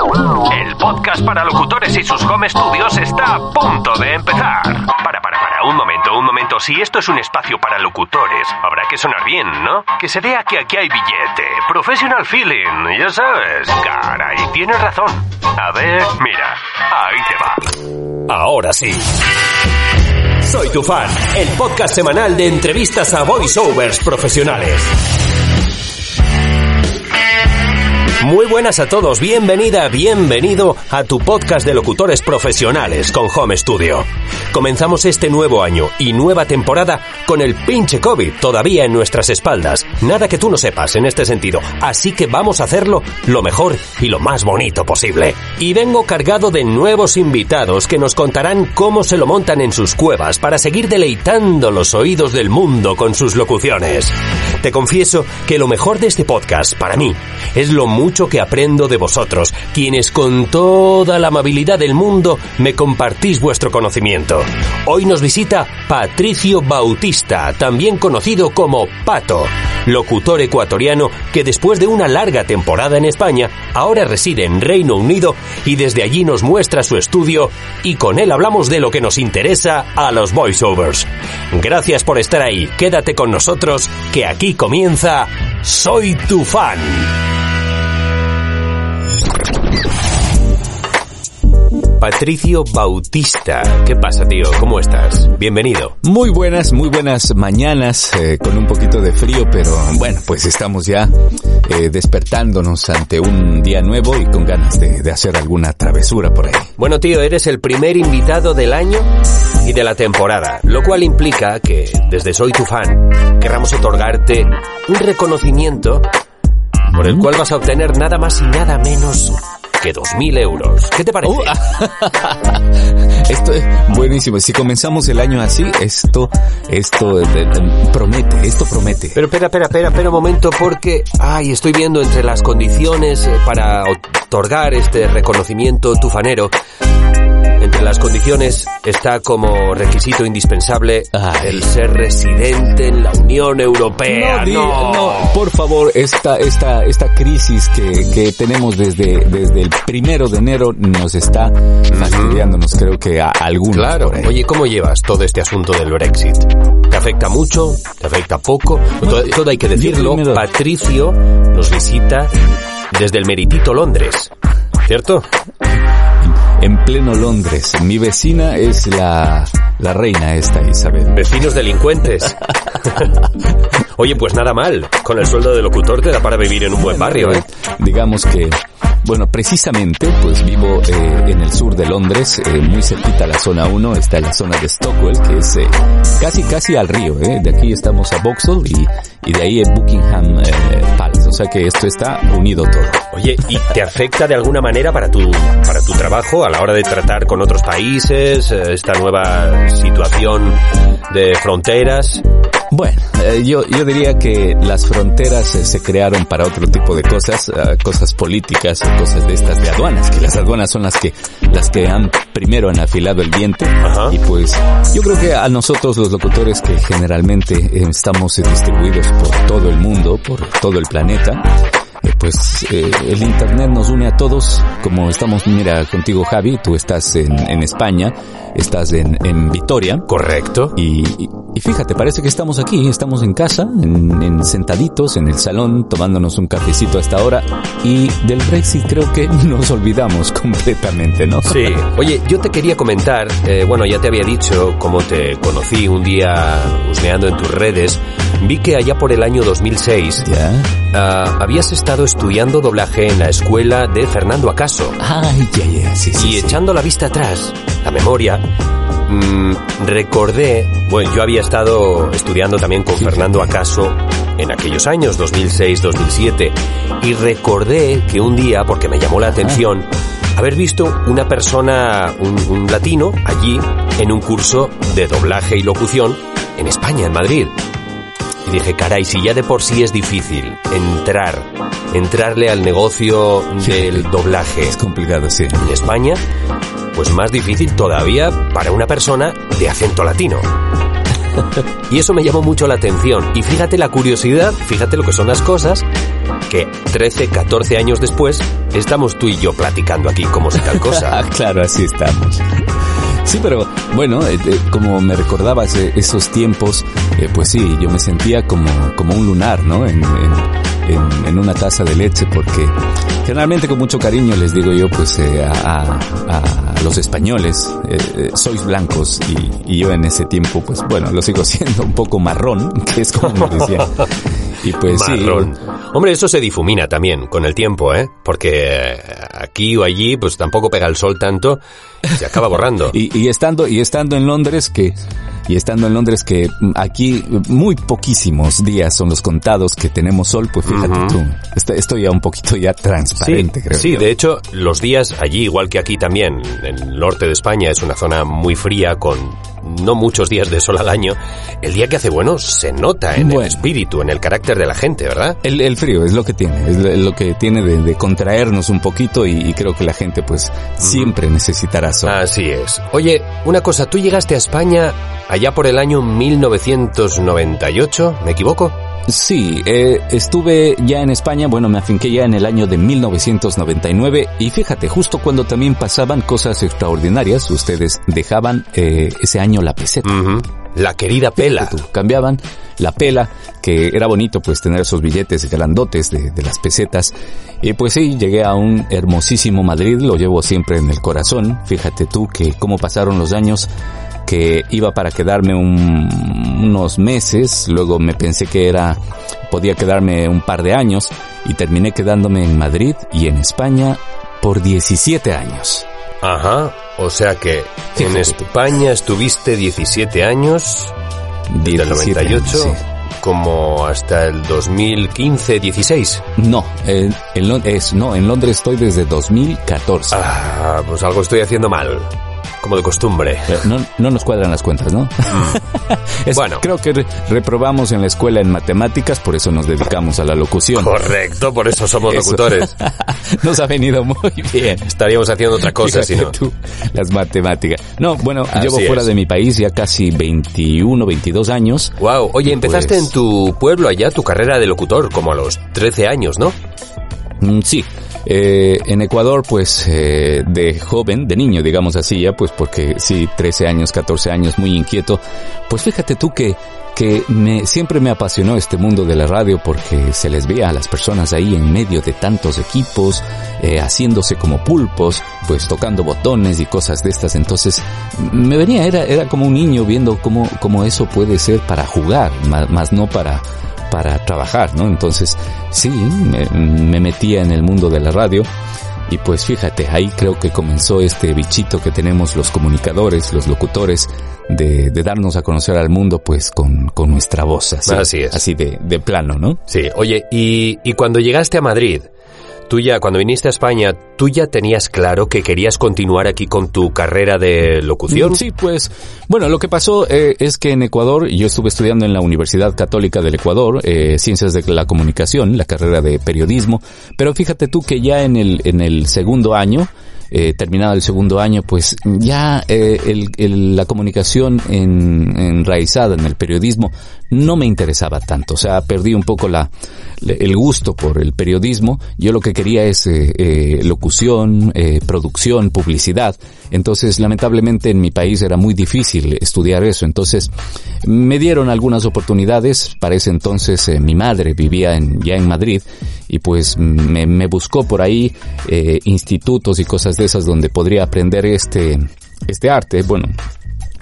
El podcast para locutores y sus home studios está a punto de empezar. Para, para, para, un momento, un momento. Si esto es un espacio para locutores, habrá que sonar bien, ¿no? Que se vea que aquí hay billete. Professional feeling, ya sabes. Caray, tienes razón. A ver, mira, ahí te va. Ahora sí. Soy tu fan, el podcast semanal de entrevistas a voiceovers profesionales. Muy buenas a todos, bienvenida, bienvenido a tu podcast de locutores profesionales con Home Studio. Comenzamos este nuevo año y nueva temporada con el pinche COVID todavía en nuestras espaldas. Nada que tú no sepas en este sentido, así que vamos a hacerlo lo mejor y lo más bonito posible. Y vengo cargado de nuevos invitados que nos contarán cómo se lo montan en sus cuevas para seguir deleitando los oídos del mundo con sus locuciones. Te confieso que lo mejor de este podcast, para mí, es lo mucho que aprendo de vosotros, quienes con toda la amabilidad del mundo me compartís vuestro conocimiento. Hoy nos visita Patricio Bautista, también conocido como Pato, locutor ecuatoriano que después de una larga temporada en España, ahora reside en Reino Unido y desde allí nos muestra su estudio y con él hablamos de lo que nos interesa a los voiceovers. Gracias por estar ahí, quédate con nosotros que aquí comienza Soy tu fan. Patricio Bautista. ¿Qué pasa, tío? ¿Cómo estás? Bienvenido. Muy buenas, muy buenas mañanas, eh, con un poquito de frío, pero bueno, pues estamos ya eh, despertándonos ante un día nuevo y con ganas de, de hacer alguna travesura por ahí. Bueno, tío, eres el primer invitado del año y de la temporada, lo cual implica que desde Soy tu fan querramos otorgarte un reconocimiento por el cual vas a obtener nada más y nada menos que 2.000 euros. ¿Qué te parece? Uh, esto es buenísimo. Si comenzamos el año así, esto, esto eh, eh, promete, esto promete. Pero espera, espera, espera, espera un momento porque, ay, estoy viendo entre las condiciones eh, para otorgar este reconocimiento tufanero. Entre las condiciones está como requisito indispensable Ay. el ser residente en la Unión Europea. di- No, no, por favor, esta, esta, esta crisis que, que tenemos desde, desde el primero de enero nos está fastidiándonos, creo que a algunos. Claro. Oye, ¿cómo llevas todo este asunto del Brexit? ¿Te afecta mucho? ¿Te afecta poco? Todo, todo hay que decirlo. Patricio nos visita desde el meritito Londres. ¿Cierto? En pleno Londres. Mi vecina es la, la reina esta, Isabel. Vecinos delincuentes. Oye, pues nada mal. Con el sueldo de locutor te da para vivir en un buen barrio, ¿eh? Digamos que, bueno, precisamente, pues vivo eh, en el sur de Londres, eh, muy cerquita a la zona 1, está la zona de Stockwell, que es eh, casi, casi al río, ¿eh? De aquí estamos a Vauxhall y, y de ahí es Buckingham Palace, o sea que esto está unido todo. Oye, ¿y te afecta de alguna manera para tu, para tu trabajo a la hora de tratar con otros países, eh, esta nueva situación de fronteras? Bueno, eh, yo, yo diría que las fronteras eh, se crearon para otro tipo de cosas, eh, cosas políticas, o cosas de estas de aduanas, que las aduanas son las que, las que han primero han afilado el diente. Ajá. Y pues, yo creo que a nosotros los locutores que generalmente estamos distribuidos por todo el mundo, por todo el planeta, pues eh, el internet nos une a todos, como estamos, mira, contigo Javi, tú estás en, en España, estás en, en Vitoria, Correcto. y, y- y fíjate, parece que estamos aquí, estamos en casa, en, en sentaditos en el salón, tomándonos un cafecito a esta hora, y del Brexit creo que nos olvidamos completamente, ¿no? Sí. Oye, yo te quería comentar, eh, bueno, ya te había dicho cómo te conocí un día husmeando en tus redes. Vi que allá por el año 2006 ¿Ya? ah, habías estado estudiando doblaje en la escuela de Fernando Acaso. Ay, ya, ya, sí, sí. Y sí. echando la vista atrás, la memoria, mm, recordé, bueno, yo había estado estudiando también con Fernando Acaso en aquellos años, 2006-2007, y recordé que un día, porque me llamó la atención, haber visto una persona, un, un latino, allí, en un curso de doblaje y locución en España, en Madrid. Y dije, caray, si ya de por sí es difícil entrar, entrarle al negocio del doblaje Es complicado, sí. en España, pues más difícil todavía para una persona de acento latino. Y eso me llamó mucho la atención. Y fíjate la curiosidad, fíjate lo que son las cosas, que 13, 14 años después estamos tú y yo platicando aquí como si tal cosa. claro, así estamos. Sí, pero bueno, eh, eh, como me recordabas eh, esos tiempos, pues sí, yo me sentía como, como un lunar, ¿no? En, en, una taza de leche, porque generalmente con mucho cariño les digo yo, pues a, a, los españoles, sois blancos y, y, yo en ese tiempo, pues bueno, lo sigo siendo un poco marrón, que es como me decía. Y pues Marrón. Hombre, eso se difumina también con el tiempo, ¿eh? Porque aquí o allí, pues tampoco pega el sol tanto, se acaba borrando. y, y, estando, y estando en Londres, que y estando en Londres que aquí muy poquísimos días son los contados que tenemos sol, pues fíjate tú, esto, ya un poquito ya transparente, sí, creo. Sí, de hecho, los días allí, igual que aquí también, en el norte de España es una zona muy fría con no muchos días de sol al año, el día que hace bueno se nota en el espíritu, en el carácter de la gente, ¿verdad? El, frío es lo que tiene, es lo que tiene de, contraernos un poquito y, creo que la gente pues siempre necesitará sol. Así es. Oye, una cosa, tú llegaste a España allá por el año 1998, ¿me equivoco? Sí, eh, estuve ya en España, bueno, me afinqué ya en el año de 1999 y fíjate, justo cuando también pasaban cosas extraordinarias, ustedes dejaban eh, ese año la peseta. La querida pela. cambiaban la pela, que era bonito pues tener esos billetes grandotes de, de las pesetas. Y pues sí, llegué a un hermosísimo Madrid, lo llevo siempre en el corazón. Fíjate tú que cómo pasaron los años que iba para quedarme unos meses, luego me pensé que era, podía quedarme un par de años y terminé quedándome en Madrid y en España por 17 años. Ajá, o sea que en España estuviste 17 años, desde el 98, como hasta el 2015, 16. No, en, es, no, en Londres estoy desde 2014. Ah, pues algo estoy haciendo mal como de costumbre. No, no nos cuadran las cuentas, ¿no? Mm. bueno. Creo que reprobamos en la escuela en matemáticas, por eso nos dedicamos a la locución. Correcto, por eso somos locutores. nos ha venido muy bien. Estaríamos haciendo otra cosa si no. Tú, las matemáticas. No, bueno, llevo fuera de mi país ya casi 21, 22 años. Wow, oye, empezaste pues en tu pueblo allá tu carrera de locutor, como a los 13 años, ¿no? Mm, sí, eh, en Ecuador, pues, eh, de joven, de niño, digamos así, ya, pues, porque sí, 13 años, 14 años, muy inquieto, pues fíjate tú que, que me, siempre me apasionó este mundo de la radio porque se les veía a las personas ahí en medio de tantos equipos, eh, haciéndose como pulpos, pues tocando botones y cosas de estas. Entonces, me venía, era, era como un niño viendo cómo, cómo eso puede ser para jugar, más no para, para trabajar, ¿no? Entonces, sí, me, metía en el mundo de la radio y pues fíjate, ahí creo que comenzó este bichito que tenemos los comunicadores, los locutores, de, darnos a conocer al mundo pues con, con nuestra voz, así, es. así de, de plano, ¿no? Sí, oye, y, y cuando llegaste a Madrid, tú ya, cuando viniste a España, ¿tú ya tenías claro que querías continuar aquí con tu carrera de locución? Sí, pues, bueno, lo que pasó eh, es que en Ecuador, yo estuve estudiando en la Universidad Católica del Ecuador, eh, Ciencias de la Comunicación, la carrera de periodismo, pero fíjate tú que ya en el, en el segundo año, eh, terminado el segundo año, pues ya eh, el, la comunicación en, enraizada en el periodismo no me interesaba tanto. O sea, perdí un poco la, el gusto por el periodismo. Yo lo que quería es eh, eh locución, eh, producción, publicidad. Entonces, lamentablemente en mi país era muy difícil estudiar eso. Entonces, me dieron algunas oportunidades. Para ese entonces eh, mi madre vivía en, ya en Madrid y pues me, me buscó por ahí eh, institutos y cosas de esas donde podría aprender este, este arte. Bueno,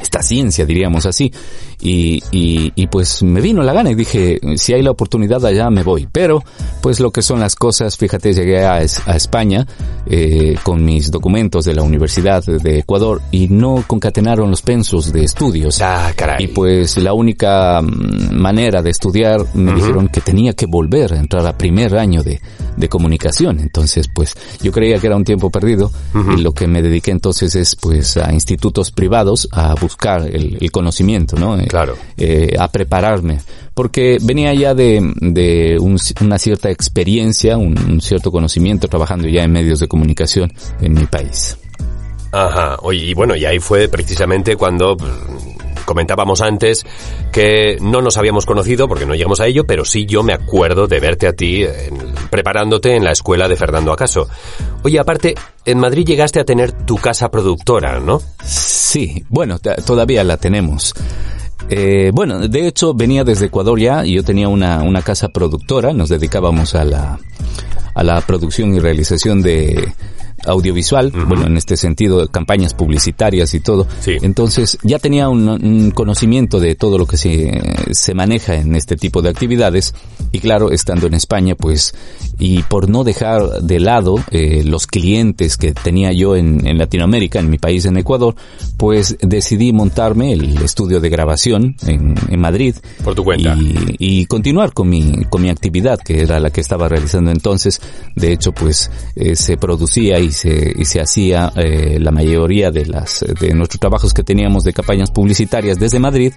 esta ciencia, diríamos así. Y, y, y, pues me vino la gana y dije, si hay la oportunidad allá me voy. Pero, pues lo que son las cosas, fíjate, llegué a, a España eh, con mis documentos de la Universidad de Ecuador y no concatenaron los pensos de estudios. Ah, caray. Y pues la única mm, manera de estudiar me dijeron que tenía que volver a entrar a primer año de, de comunicación. Entonces, pues yo creía que era un tiempo perdido y lo que me dediqué entonces es pues a institutos privados a buscar el, el conocimiento, ¿no? claro. Eh, a prepararme, porque venía ya de, de una cierta experiencia, un, cierto conocimiento trabajando ya en medios de comunicación en mi país. Ajá, oye, y bueno, y ahí fue precisamente cuando pues, comentábamos antes que no nos habíamos conocido porque no llegamos a ello, pero sí yo me acuerdo de verte a ti preparándote en la escuela de Fernando Acaso. Oye, aparte, en Madrid llegaste a tener tu casa productora, ¿no? Sí, bueno, todavía la tenemos. Eh, bueno, de hecho venía desde Ecuador ya y yo tenía una, una casa productora, nos dedicábamos a la, a la producción y realización de, audiovisual, bueno, en este sentido, campañas publicitarias y todo. Entonces, ya tenía un, conocimiento de todo lo que se, se maneja en este tipo de actividades. Y claro, estando en España, pues, y por no dejar de lado eh, los clientes que tenía yo en, en, Latinoamérica, en mi país, en Ecuador, pues decidí montarme el estudio de grabación en, en Madrid. Por tu cuenta. Y, y, continuar con mi, con mi actividad, que era la que estaba realizando entonces. De hecho, pues, eh, se producía y y se, y se hacía eh, la mayoría de las de nuestros trabajos que teníamos de campañas publicitarias desde Madrid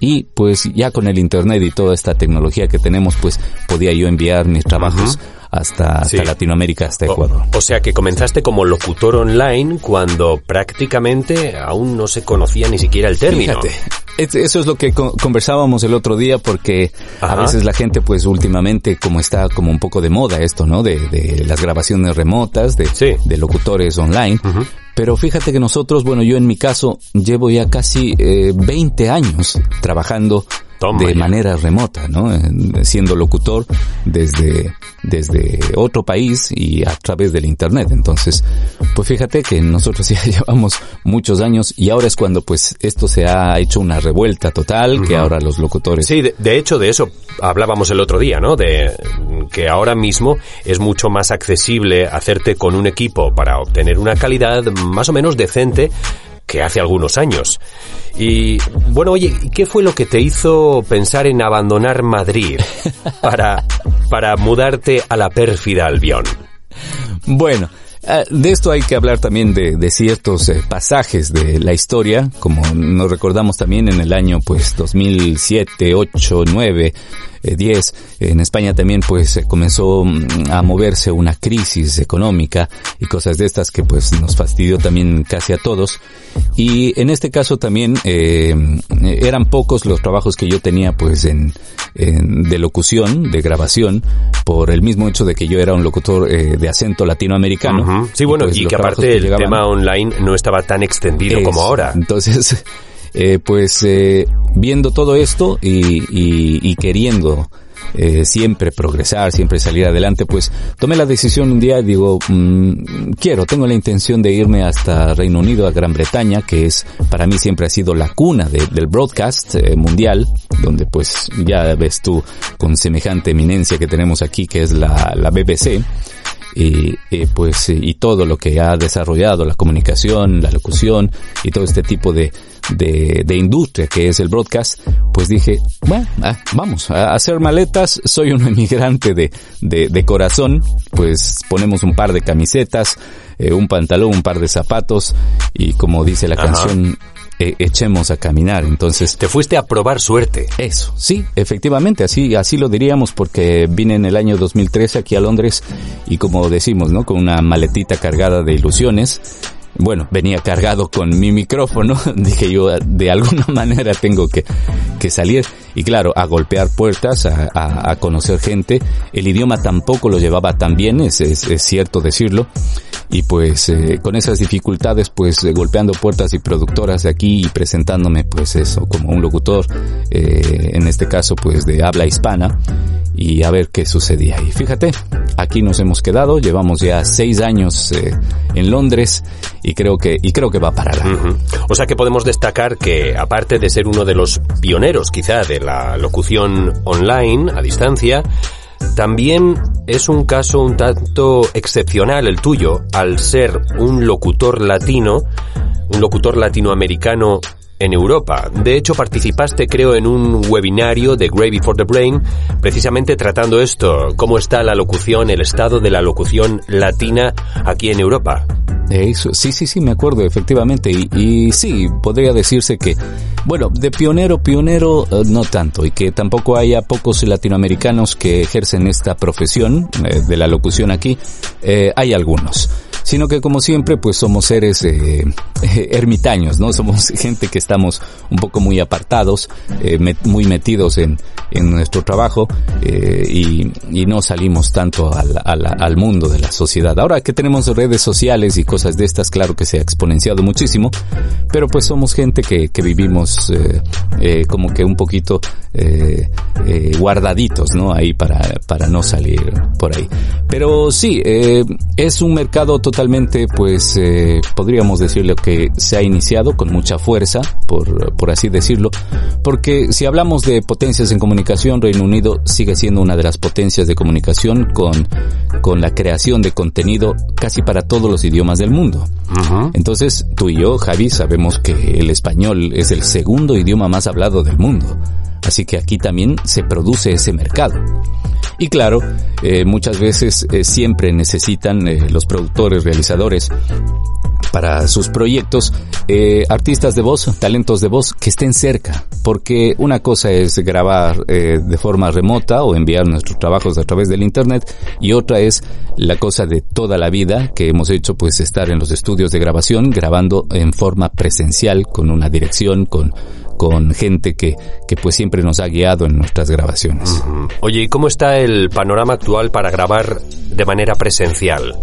y pues ya con el internet y toda esta tecnología que tenemos pues podía yo enviar mis trabajos hasta, Latinoamérica, hasta Ecuador. O, sea que comenzaste como locutor online cuando prácticamente aún no se conocía ni siquiera el término. Fíjate, eso es lo que conversábamos el otro día porque a veces la gente pues últimamente como está como un poco de moda esto, ¿no? De, de las grabaciones remotas, de, de locutores online. Pero fíjate que nosotros, bueno, yo en mi caso llevo ya casi eh, 20 años trabajando de manera remota, ¿no? Siendo locutor desde, desde otro país y a través del internet. Entonces, pues fíjate que nosotros ya llevamos muchos años y ahora es cuando pues esto se ha hecho una revuelta total, que ahora los locutores... Sí, de, hecho de eso hablábamos el otro día, ¿no? De que ahora mismo es mucho más accesible hacerte con un equipo para obtener una calidad más o menos decente que hace algunos años. Y bueno, oye, ¿qué fue lo que te hizo pensar en abandonar Madrid para, para mudarte a la pérfida Albión? Bueno, eh, de esto hay que hablar también de, de ciertos eh, pasajes de la historia, como nos recordamos también en el año pues 2007, 8, 9, 10. En España también pues comenzó mm, a moverse una crisis económica y cosas de estas que pues nos fastidió también casi a todos. Y en este caso también eh, eran pocos los trabajos que yo tenía pues en, de locución, de grabación, por el mismo hecho de que yo era un locutor eh, de acento latinoamericano. Sí, bueno, y, pues, que aparte el tema online no estaba tan extendido como ahora. Entonces, eh, pues eh, viendo todo esto y, y, queriendo eh, siempre progresar, siempre salir adelante, pues tomé la decisión un día, digo, mm, quiero, tengo la intención de irme hasta Reino Unido, a Gran Bretaña, que es, para mí siempre ha sido la cuna del broadcast eh, mundial, donde pues ya ves tú con semejante eminencia que tenemos aquí, que es la, la BBC y, pues y todo lo que ha desarrollado la comunicación, la locución y todo este tipo de, de, de industria que es el broadcast, pues dije, bueno, ah, vamos a hacer maletas, soy un emigrante de, de, de corazón, pues ponemos un par de camisetas, eh, un pantalón, un par de zapatos y como dice la canción, e, echemos a caminar. Entonces. Te fuiste a probar suerte. Eso, sí, efectivamente, así, así lo diríamos porque vine en el año 2013 aquí a Londres y como decimos, ¿no? Con una maletita cargada de ilusiones. Bueno, venía cargado con mi micrófono, dije yo, de alguna manera tengo que, que salir. Y claro, a golpear puertas, a, a, conocer gente. El idioma tampoco lo llevaba tan bien, es, es, es cierto decirlo. Y pues eh, con esas dificultades pues eh, golpeando puertas y productoras de aquí y presentándome pues eso como un locutor eh, en este caso pues de habla hispana. Y a ver qué sucedía y fíjate aquí nos hemos quedado. Llevamos ya seis años en Londres y creo que y creo que va para largo. O sea que podemos destacar que aparte de ser uno de los pioneros quizá la locución online a distancia también es un caso un tanto excepcional el tuyo, al ser un locutor latino, un locutor latinoamericano en Europa. De hecho, participaste, creo, en un webinario de Gravy for the Brain, precisamente tratando esto, cómo está la locución, el estado de la locución latina aquí en Europa. Eso, sí, sí, sí, me acuerdo, efectivamente. Y, y sí, podría decirse que, bueno, de pionero, pionero, eh, no tanto. Y que tampoco haya pocos latinoamericanos que ejercen esta profesión eh, de la locución aquí. Eh, hay algunos. Sino que como siempre pues somos seres eh, ermitaños, ¿no? Somos gente que estamos un poco muy apartados, eh, muy metidos en, en nuestro trabajo eh, y, y, no salimos tanto al, al, al, mundo de la sociedad. Ahora que tenemos redes sociales y cosas de estas, claro que se ha exponenciado muchísimo, pero pues somos gente que, que vivimos eh, eh, como que un poquito eh, guardaditos, ¿no? Ahí para, para no salir por ahí. Pero sí, es un mercado totalmente, pues, eh, podríamos decirle que se ha iniciado con mucha fuerza, por, por así decirlo, porque si hablamos de potencias en comunicación, Reino Unido sigue siendo una de las potencias de comunicación con, con la creación de contenido casi para todos los idiomas del mundo. Entonces, tú y yo, Javi, sabemos que el español es el segundo idioma más hablado del mundo. Así que aquí también se produce ese mercado. Y claro, eh, muchas veces eh, siempre necesitan eh, los productores, realizadores, para sus proyectos, eh, artistas de voz, talentos de voz que estén cerca, porque una cosa es grabar eh, de forma remota o enviar nuestros trabajos a través del internet y otra es la cosa de toda la vida que hemos hecho pues estar en los estudios de grabación grabando en forma presencial con una dirección, con con gente que, que pues siempre nos ha guiado en nuestras grabaciones. Oye, ¿y cómo está el panorama actual para grabar de manera presencial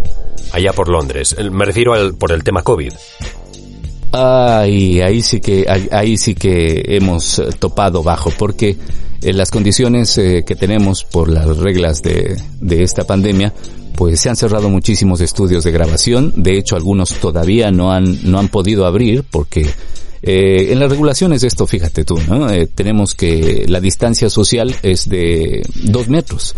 allá por Londres? Me refiero al, por el tema COVID. Ay, ahí sí que, ahí, ahí sí que hemos topado bajo, porque en las condiciones eh, que tenemos por las reglas de, de esta pandemia, pues se han cerrado muchísimos estudios de grabación. De hecho, algunos todavía no han, no han podido abrir porque eh, en las regulaciones esto, fíjate tú, ¿no? Eh, tenemos que la distancia social es de dos metros.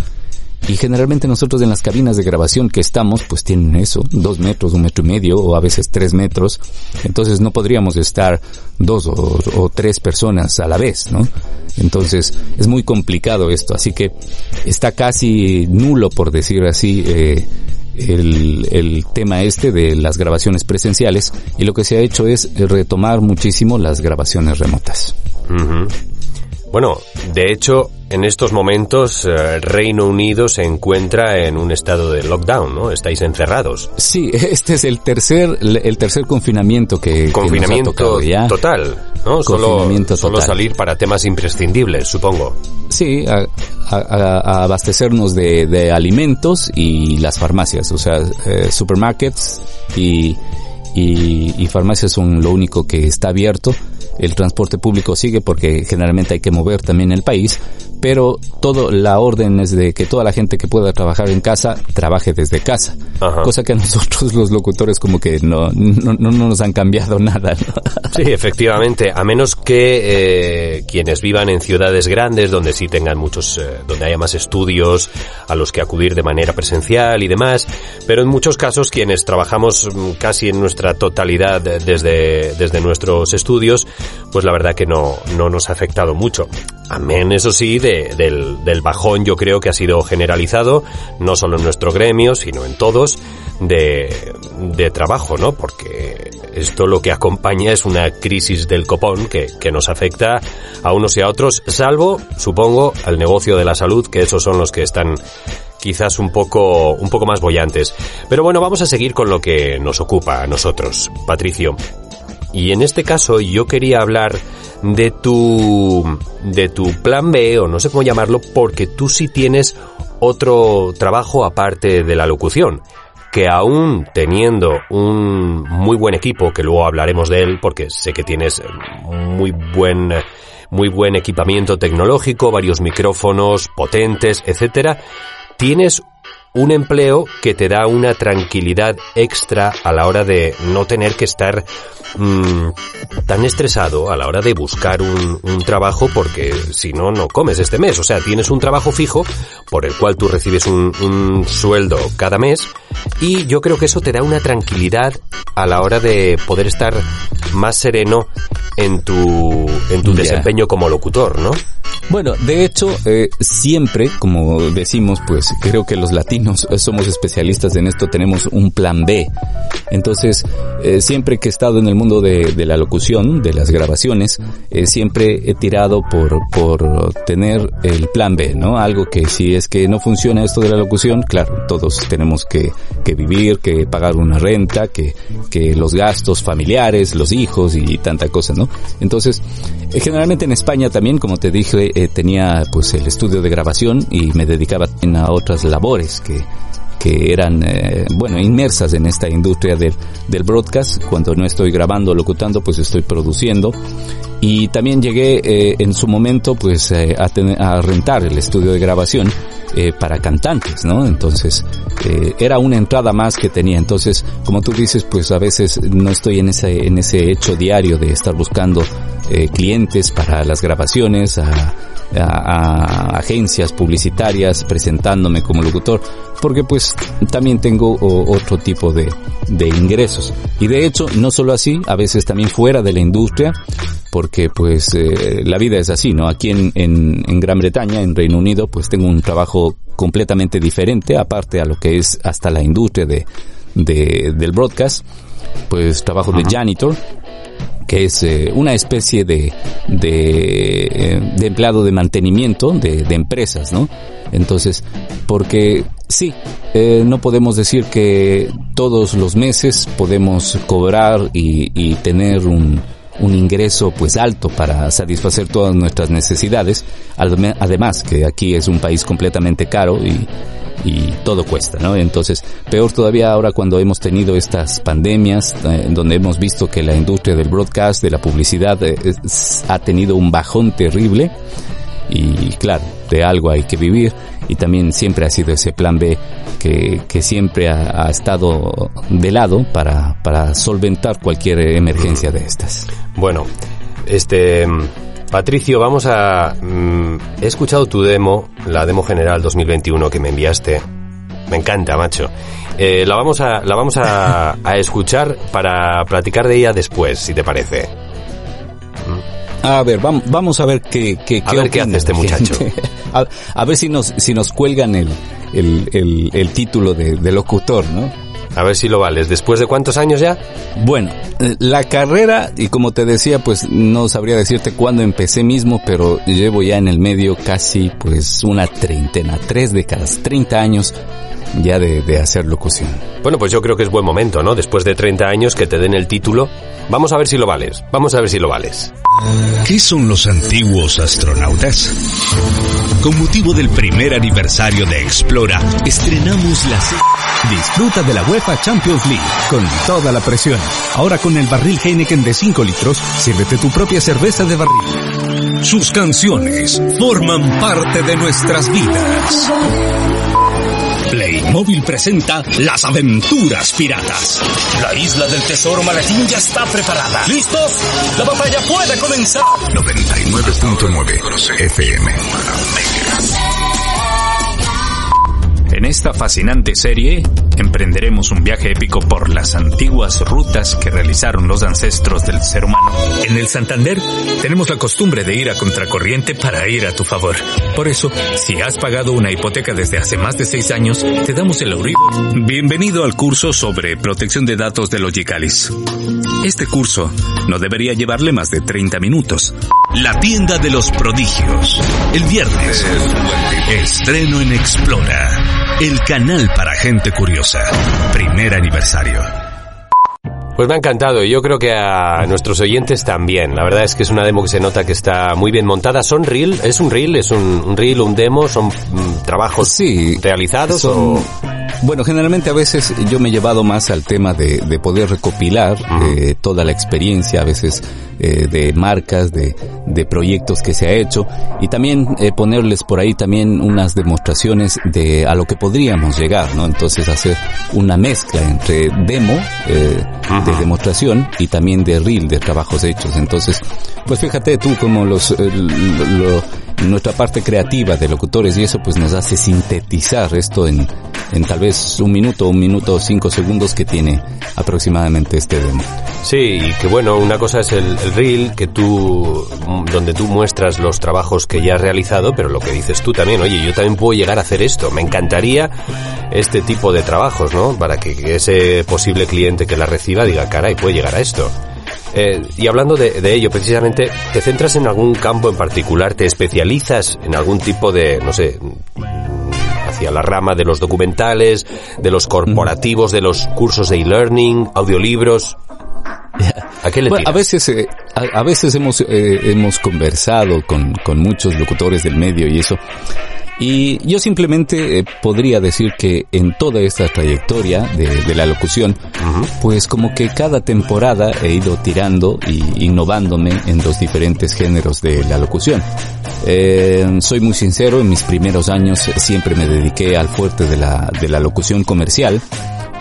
Y generalmente nosotros en las cabinas de grabación que estamos, pues tienen eso, dos metros, un metro y medio, o a veces tres metros. Entonces no podríamos estar dos o, tres personas a la vez, ¿no? Entonces es muy complicado esto, así que está casi nulo, por decir así, eh, el, tema este de las grabaciones presenciales y lo que se ha hecho es retomar muchísimo las grabaciones remotas. Bueno, de hecho, en estos momentos eh, Reino Unido se encuentra en un estado de lockdown, ¿no? Estáis encerrados. Sí, este es el tercer el tercer confinamiento que confinamiento que nos ha ya. total, ¿no? Solo, solo salir para temas imprescindibles, supongo. Sí, a, a, a abastecernos de, de, alimentos y las farmacias, o sea, eh, supermarkets y, y, y farmacias son lo único que está abierto. El transporte público sigue porque generalmente hay que mover también el país, pero todo la orden es de que toda la gente que pueda trabajar en casa trabaje desde casa, Ajá. cosa que a nosotros los locutores como que no no, no nos han cambiado nada. ¿no? Sí, efectivamente, a menos que eh, quienes vivan en ciudades grandes donde sí tengan muchos, eh, donde haya más estudios a los que acudir de manera presencial y demás, pero en muchos casos quienes trabajamos casi en nuestra totalidad desde desde nuestros estudios pues la verdad que no, no nos ha afectado mucho. Amén, eso sí, de, del, del bajón yo creo que ha sido generalizado, no solo en nuestro gremio, sino en todos, de, de trabajo, ¿no? Porque esto lo que acompaña es una crisis del copón que, que nos afecta a unos y a otros, salvo, supongo, al negocio de la salud, que esos son los que están quizás un poco, un poco más bollantes. Pero bueno, vamos a seguir con lo que nos ocupa a nosotros. Patricio, y en este caso yo quería hablar de tu de tu plan B o no sé cómo llamarlo porque tú sí tienes otro trabajo aparte de la locución que aún teniendo un muy buen equipo que luego hablaremos de él porque sé que tienes muy buen muy buen equipamiento tecnológico, varios micrófonos potentes, etcétera, tienes un empleo que te da una tranquilidad extra a la hora de no tener que estar mmm, tan estresado a la hora de buscar un, trabajo porque si no, no comes este mes. O sea, tienes un trabajo fijo por el cual tú recibes un sueldo cada mes y yo creo que eso te da una tranquilidad a la hora de poder estar más sereno en tu, en tu yeah. desempeño como locutor, ¿no? Bueno, de hecho, eh, siempre, como decimos, pues creo que los latinos somos especialistas en esto, tenemos un plan B. Entonces, eh, siempre que he estado en el mundo de, la locución, de las grabaciones, eh, siempre he tirado por, por tener el plan B, ¿no? Algo que si es que no funciona esto de la locución, claro, todos tenemos que, que vivir, que pagar una renta, que, que los gastos familiares, los hijos y tanta cosa, ¿no? Entonces, eh, generalmente en España también, como te dije, tenía pues el estudio de grabación y me dedicaba a otras labores que, que eran, eh, bueno, inmersas en esta industria del, del broadcast. Cuando no estoy grabando locutando, pues estoy produciendo. Y también llegué eh, en su momento, pues, eh, a, a rentar el estudio de grabación para cantantes, ¿no? Entonces, era una entrada más que tenía. Entonces, como tú dices, pues a veces no estoy en ese, en ese hecho diario de estar buscando clientes para las grabaciones, a, a, agencias publicitarias presentándome como locutor, porque pues también tengo otro tipo de, de ingresos. Y de hecho, no solo así, a veces también fuera de la industria, porque pues eh, la vida es así, ¿no? Aquí en, en, en, Gran Bretaña, en Reino Unido, pues tengo un trabajo completamente diferente, aparte a lo que es hasta la industria de, de del broadcast, pues trabajo de janitor, que es eh, una especie de, de, eh, de, empleado de mantenimiento de, de, empresas, ¿no? Entonces, porque sí, eh, no podemos decir que todos los meses podemos cobrar y, y tener un, un ingreso pues alto para satisfacer todas nuestras necesidades, además que aquí es un país completamente caro y y todo cuesta, ¿no? Entonces, peor todavía ahora cuando hemos tenido estas pandemias, eh, donde hemos visto que la industria del broadcast, de la publicidad, eh, ha tenido un bajón terrible. Y claro, de algo hay que vivir y también siempre ha sido ese plan B que, que siempre ha, estado de lado para, para solventar cualquier emergencia de estas. Bueno, este Patricio, vamos a... Mm, he escuchado tu demo, la demo general 2021 que me enviaste. Me encanta, macho. Eh, la vamos, a, la vamos a, a, escuchar para platicar de ella después, si te parece. A ver, vamos, vamos a ver qué, qué, a ver qué hace este muchacho. a, a, ver si nos, si nos cuelgan el, el, el, el título de, de locutor, ¿no? A ver si lo vales. ¿Después de cuántos años ya? Bueno, eh, la carrera, y como te decía, pues no sabría decirte cuándo empecé mismo, pero llevo ya en el medio casi pues una treintena, tres décadas, 30 años ya de, de, hacer locución. Bueno, pues yo creo que es buen momento, ¿no? Después de 30 años que te den el título, vamos a ver si lo vales. Vamos a ver si lo vales. ¿Qué son los antiguos astronautas? Con motivo del primer aniversario de Explora, estrenamos la Disfruta de la UEFA Champions League con toda la presión. Ahora con el barril Heineken de 5 litros, sírvete tu propia cerveza de barril. Sus canciones forman parte de nuestras vidas. Playmobil presenta Las Aventuras Piratas. La isla del tesoro maletín ya está preparada. ¿Listos? La batalla puede comenzar. 99.9 FM. En esta fascinante serie emprenderemos un viaje épico por las antiguas rutas que realizaron los ancestros del ser humano. En el Santander tenemos la costumbre de ir a contracorriente para ir a tu favor. Por eso, si has pagado una hipoteca desde hace más de seis años, te damos el Euribor. Bienvenido al curso sobre protección de datos de Logicalis. Este curso no debería llevarle más de 30 minutos. La tienda de los prodigios. El viernes. Estreno en Explora. El canal para gente curiosa. Primer aniversario. Pues me ha encantado y yo creo que a nuestros oyentes también. La verdad es que es una demo que se nota que está muy bien montada. ¿Son reel? ¿Es un reel? ¿Es un, un reel, un demo? ¿Son mm, trabajos sí, realizados? Son, o... Bueno, generalmente a veces yo me he llevado más al tema de, de poder recopilar eh, toda la experiencia, a veces eh, de marcas, de, de, proyectos que se ha hecho y también eh, ponerles por ahí también unas demostraciones de a lo que podríamos llegar, ¿no? Entonces hacer una mezcla entre demo, -huh. de demostración y también de reel, de trabajos hechos. Entonces, pues fíjate tú como los, eh, nuestra parte creativa de locutores y eso pues nos hace sintetizar esto en, en tal vez un minuto, un minuto, cinco segundos que tiene aproximadamente este demo. Sí, y que bueno, una cosa es el, el, reel que tú, donde tú muestras los trabajos que ya has realizado, pero lo que dices tú también, oye, yo también puedo llegar a hacer esto. Me encantaría este tipo de trabajos, ¿no? Para que, ese posible cliente que la reciba diga, caray, puede llegar a esto. Eh, y hablando de, de, ello, precisamente, ¿te centras en algún campo en particular? ¿Te especializas en algún tipo de, no sé, hacia la rama de los documentales, de los corporativos, de los cursos de e-learning, audiolibros? ¿A qué le bueno, a veces, eh, a, a, veces hemos, eh, hemos conversado con, con muchos locutores del medio y eso, y yo simplemente eh, podría decir que en toda esta trayectoria de, de la locución, pues como que cada temporada he ido tirando y innovándome en los diferentes géneros de la locución. Eh, soy muy sincero, en mis primeros años siempre me dediqué al fuerte de la, de la locución comercial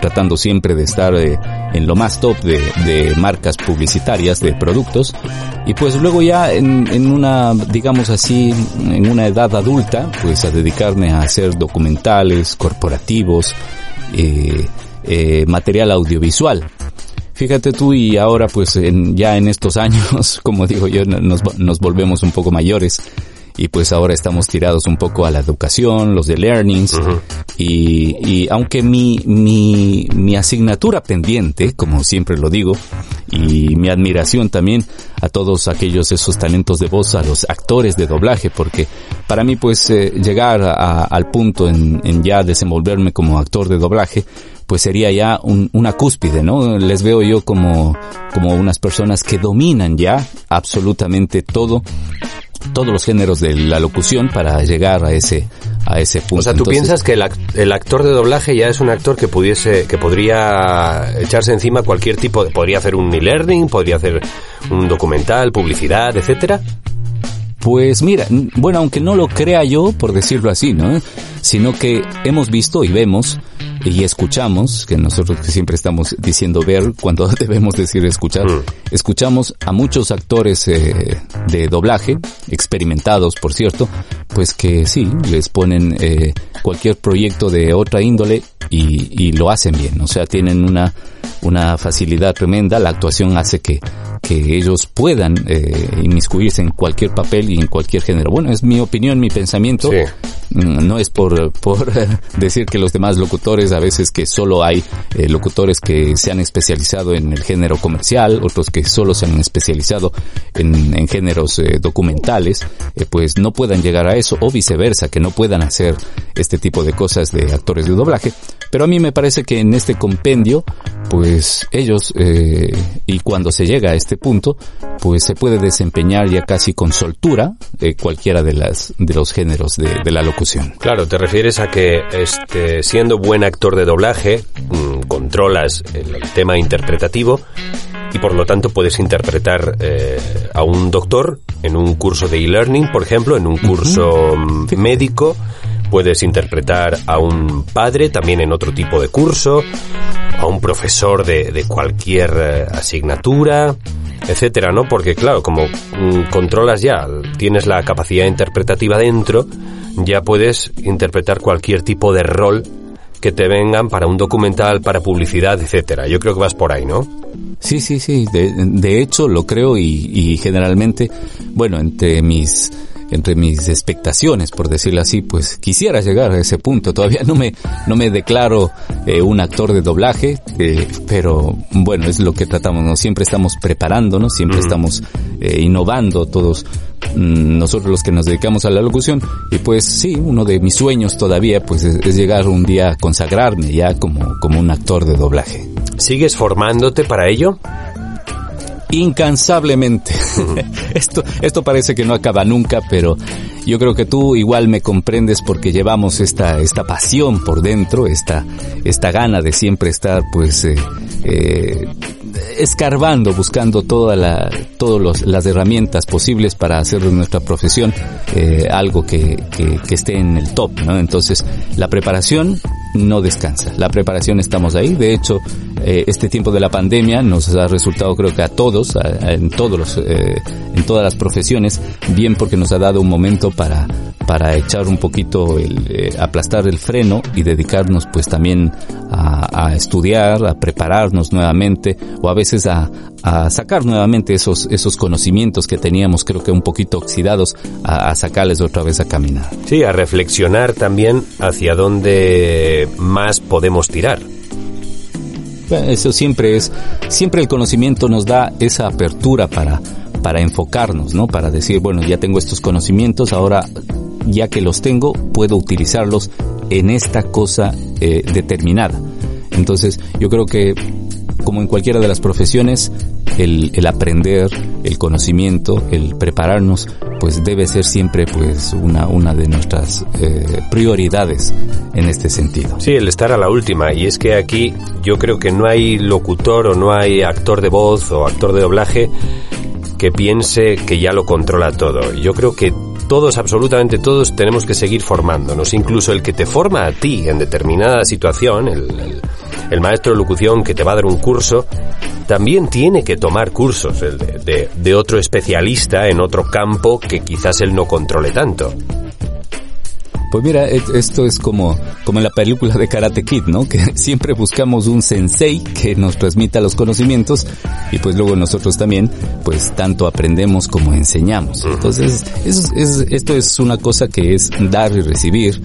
tratando siempre de estar eh, en lo más top de, de, marcas publicitarias de productos. Y pues luego ya en, en, una digamos así en una edad adulta pues a dedicarme a hacer documentales corporativos eh, eh, material audiovisual. Fíjate tú y ahora pues en, ya en estos años, como digo yo, nos, nos volvemos un poco mayores y pues ahora estamos tirados un poco a la educación, los de learnings. Y, y, aunque mi, mi, mi asignatura pendiente, como siempre lo digo, y mi admiración también a todos aquellos esos talentos de voz, a los actores de doblaje, porque para mí pues eh, llegar a, al punto en, en ya desenvolverme como actor de doblaje, pues sería ya un, una cúspide, ¿no? Les veo yo como, como unas personas que dominan ya absolutamente todo todos los géneros de la locución para llegar a ese a ese punto. O sea, tú piensas que el, el, actor de doblaje ya es un actor que pudiese que podría echarse encima cualquier tipo de podría hacer un e-learning, podría hacer un documental, publicidad, etcétera. Pues mira, bueno, aunque no lo crea yo, por decirlo así, ¿no? Sino que hemos visto y vemos y escuchamos, que nosotros siempre estamos diciendo ver cuando debemos decir escuchar, mm. escuchamos a muchos actores eh, de doblaje, experimentados por cierto, pues que sí, les ponen eh, cualquier proyecto de otra índole y, y lo hacen bien, o sea, tienen una, una facilidad tremenda, la actuación hace que, que ellos puedan eh, inmiscuirse en cualquier papel y en cualquier género. Bueno, es mi opinión, mi pensamiento. Sí. Mm, no es por, por decir que los demás locutores, a veces que solo hay eh, locutores que se han especializado en el género comercial, otros que solo se han especializado en, en géneros eh, documentales, eh, pues no puedan llegar a eso, o viceversa, que no puedan hacer este tipo de cosas de actores de doblaje. Pero a mí me parece que en este compendio, pues ellos, eh, y cuando se llega a este punto, pues se puede desempeñar ya casi con soltura eh, cualquiera de las de los géneros de, de, la locución. Claro, te refieres a que este, siendo buen actor de doblaje, mmm, controlas el, el, tema interpretativo y por lo tanto puedes interpretar eh, a un doctor en un curso de e-learning, por ejemplo, en un curso uh -huh. médico puedes interpretar a un padre también en otro tipo de curso, a un profesor de, de cualquier eh, asignatura, etcétera, ¿no? Porque claro, como mm, controlas ya, tienes la capacidad interpretativa dentro, ya puedes interpretar cualquier tipo de rol que te vengan para un documental, para publicidad, etcétera. Yo creo que vas por ahí, ¿no? Sí, sí, sí. De, de hecho, lo creo y, y generalmente, bueno, entre mis entre mis expectaciones, por decirlo así, pues quisiera llegar a ese punto. Todavía no me, no me declaro eh, un actor de doblaje, eh, pero bueno, es lo que tratamos, ¿no? Siempre estamos preparándonos, siempre mm. estamos eh, innovando todos mm, nosotros los que nos dedicamos a la locución y pues sí, uno de mis sueños todavía pues es, es llegar un día a consagrarme ya como, como un actor de doblaje. ¿Sigues formándote para ello? Incansablemente. esto, esto parece que no acaba nunca, pero yo creo que tú igual me comprendes porque llevamos esta, esta pasión por dentro, esta, esta gana de siempre estar pues eh, eh, escarbando, buscando toda la, todas las herramientas posibles para hacer de nuestra profesión eh, algo que, que, que esté en el top, ¿no? Entonces, la preparación no descansa. La preparación estamos ahí. De hecho, eh, este tiempo de la pandemia nos ha resultado, creo que a todos, en todos los, eh, en todas las profesiones, bien porque nos ha dado un momento para para echar un poquito el, eh, aplastar el freno y dedicarnos pues también a, a, estudiar, a prepararnos nuevamente o a veces a, a, sacar nuevamente esos, esos conocimientos que teníamos creo que un poquito oxidados a, a sacarles otra vez a caminar. Sí, a reflexionar también hacia dónde más podemos tirar. Eso siempre es, siempre el conocimiento nos da esa apertura para, para enfocarnos, ¿no? Para decir, bueno, ya tengo estos conocimientos, ahora ya que los tengo, puedo utilizarlos en esta cosa eh, determinada. Entonces, yo creo que, como en cualquiera de las profesiones, el, el, aprender, el conocimiento, el prepararnos, pues debe ser siempre pues una, una de nuestras eh, prioridades en este sentido. Sí, el estar a la última. Y es que aquí yo creo que no hay locutor o no hay actor de voz o actor de doblaje que piense que ya lo controla todo. Yo creo que todos, absolutamente todos, tenemos que seguir formándonos. Incluso el que te forma a ti en determinada situación, el, maestro de locución que te va a dar un curso, también tiene que tomar cursos de, de otro especialista en otro campo que quizás él no controle tanto. Pues mira, esto es como, como en la película de Karate Kid, ¿no? Que siempre buscamos un sensei que nos transmita los conocimientos y pues luego nosotros también, pues tanto aprendemos como enseñamos. Entonces, es, es, esto es una cosa que es dar y recibir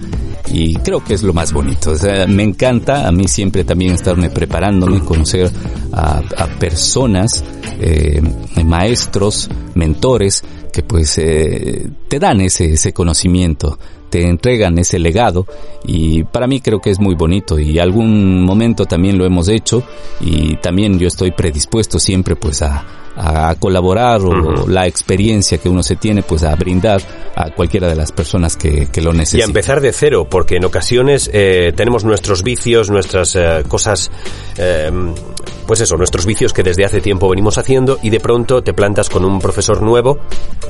y creo que es lo más bonito. O sea, me encanta a mí siempre también estarme preparándome, conocer a, a personas, eh, maestros, mentores, que pues eh, te dan ese, ese conocimiento te entregan ese legado y para mí creo que es muy bonito y algún momento también lo hemos hecho y también yo estoy predispuesto siempre pues a, a colaborar o uh -huh. la experiencia que uno se tiene pues a brindar a cualquiera de las personas que, que lo necesiten. Y a empezar de cero, porque en ocasiones eh, tenemos nuestros vicios, nuestras eh, cosas, eh, pues eso, nuestros vicios que desde hace tiempo venimos haciendo y de pronto te plantas con un profesor nuevo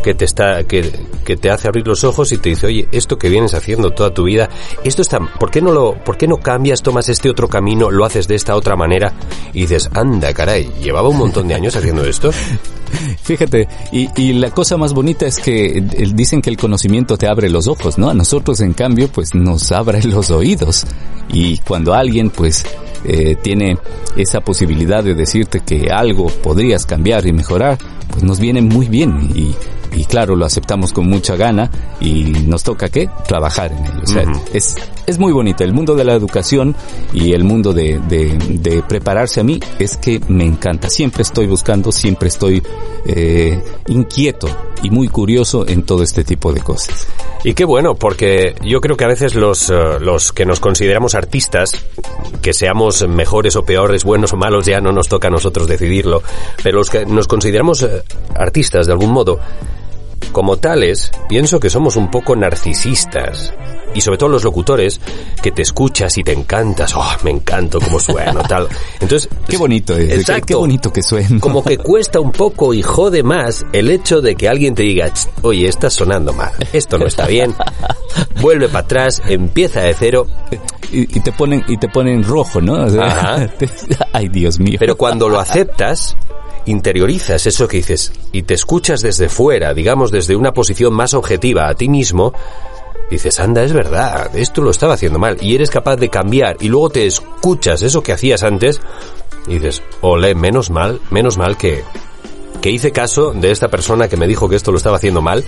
que te está, que, que te hace abrir los ojos y te dice, oye, esto que vienes haciendo toda tu vida, esto está, ¿por qué no lo, por qué no cambias, tomas este otro camino, lo haces de esta otra manera? Y dices, anda, caray, llevaba un montón de años haciendo esto. Fíjate, y, y, la cosa más bonita es que dicen que el conocimiento te abre los ojos, ¿no? A nosotros, en cambio, pues nos abre los oídos. Y cuando alguien, pues, eh, tiene esa posibilidad de decirte que algo podrías cambiar y mejorar, pues nos viene muy bien. Y, y claro, lo aceptamos con mucha gana y nos toca qué? Trabajar en ello. O sea, uh -huh. es, es muy bonito. El mundo de la educación y el mundo de, de, de, prepararse a mí es que me encanta. Siempre estoy buscando, siempre estoy eh, inquieto y muy curioso en todo este tipo de cosas. Y qué bueno, porque yo creo que a veces los, uh, los que nos consideramos artistas, que seamos mejores o peores, buenos o malos, ya no nos toca a nosotros decidirlo, pero los que nos consideramos uh, artistas de algún modo, como tales, pienso que somos un poco narcisistas. Y sobre todo los locutores, que te escuchas y te encantas. Oh, me encanto cómo sueno, tal. Entonces. Qué bonito es. Exacto. Qué, qué bonito que suena. Como que cuesta un poco y jode más el hecho de que alguien te diga, oye, estás sonando mal. Esto no está bien. Vuelve para atrás, empieza de cero. Y, y, te ponen, y te ponen rojo, ¿no? O sea, ay, Dios mío. Pero cuando lo aceptas, interiorizas eso que dices y te escuchas desde fuera, digamos desde una posición más objetiva a ti mismo, dices, anda, es verdad, esto lo estaba haciendo mal, y eres capaz de cambiar, y luego te escuchas eso que hacías antes, y dices, ole, menos mal, menos mal que, que hice caso de esta persona que me dijo que esto lo estaba haciendo mal,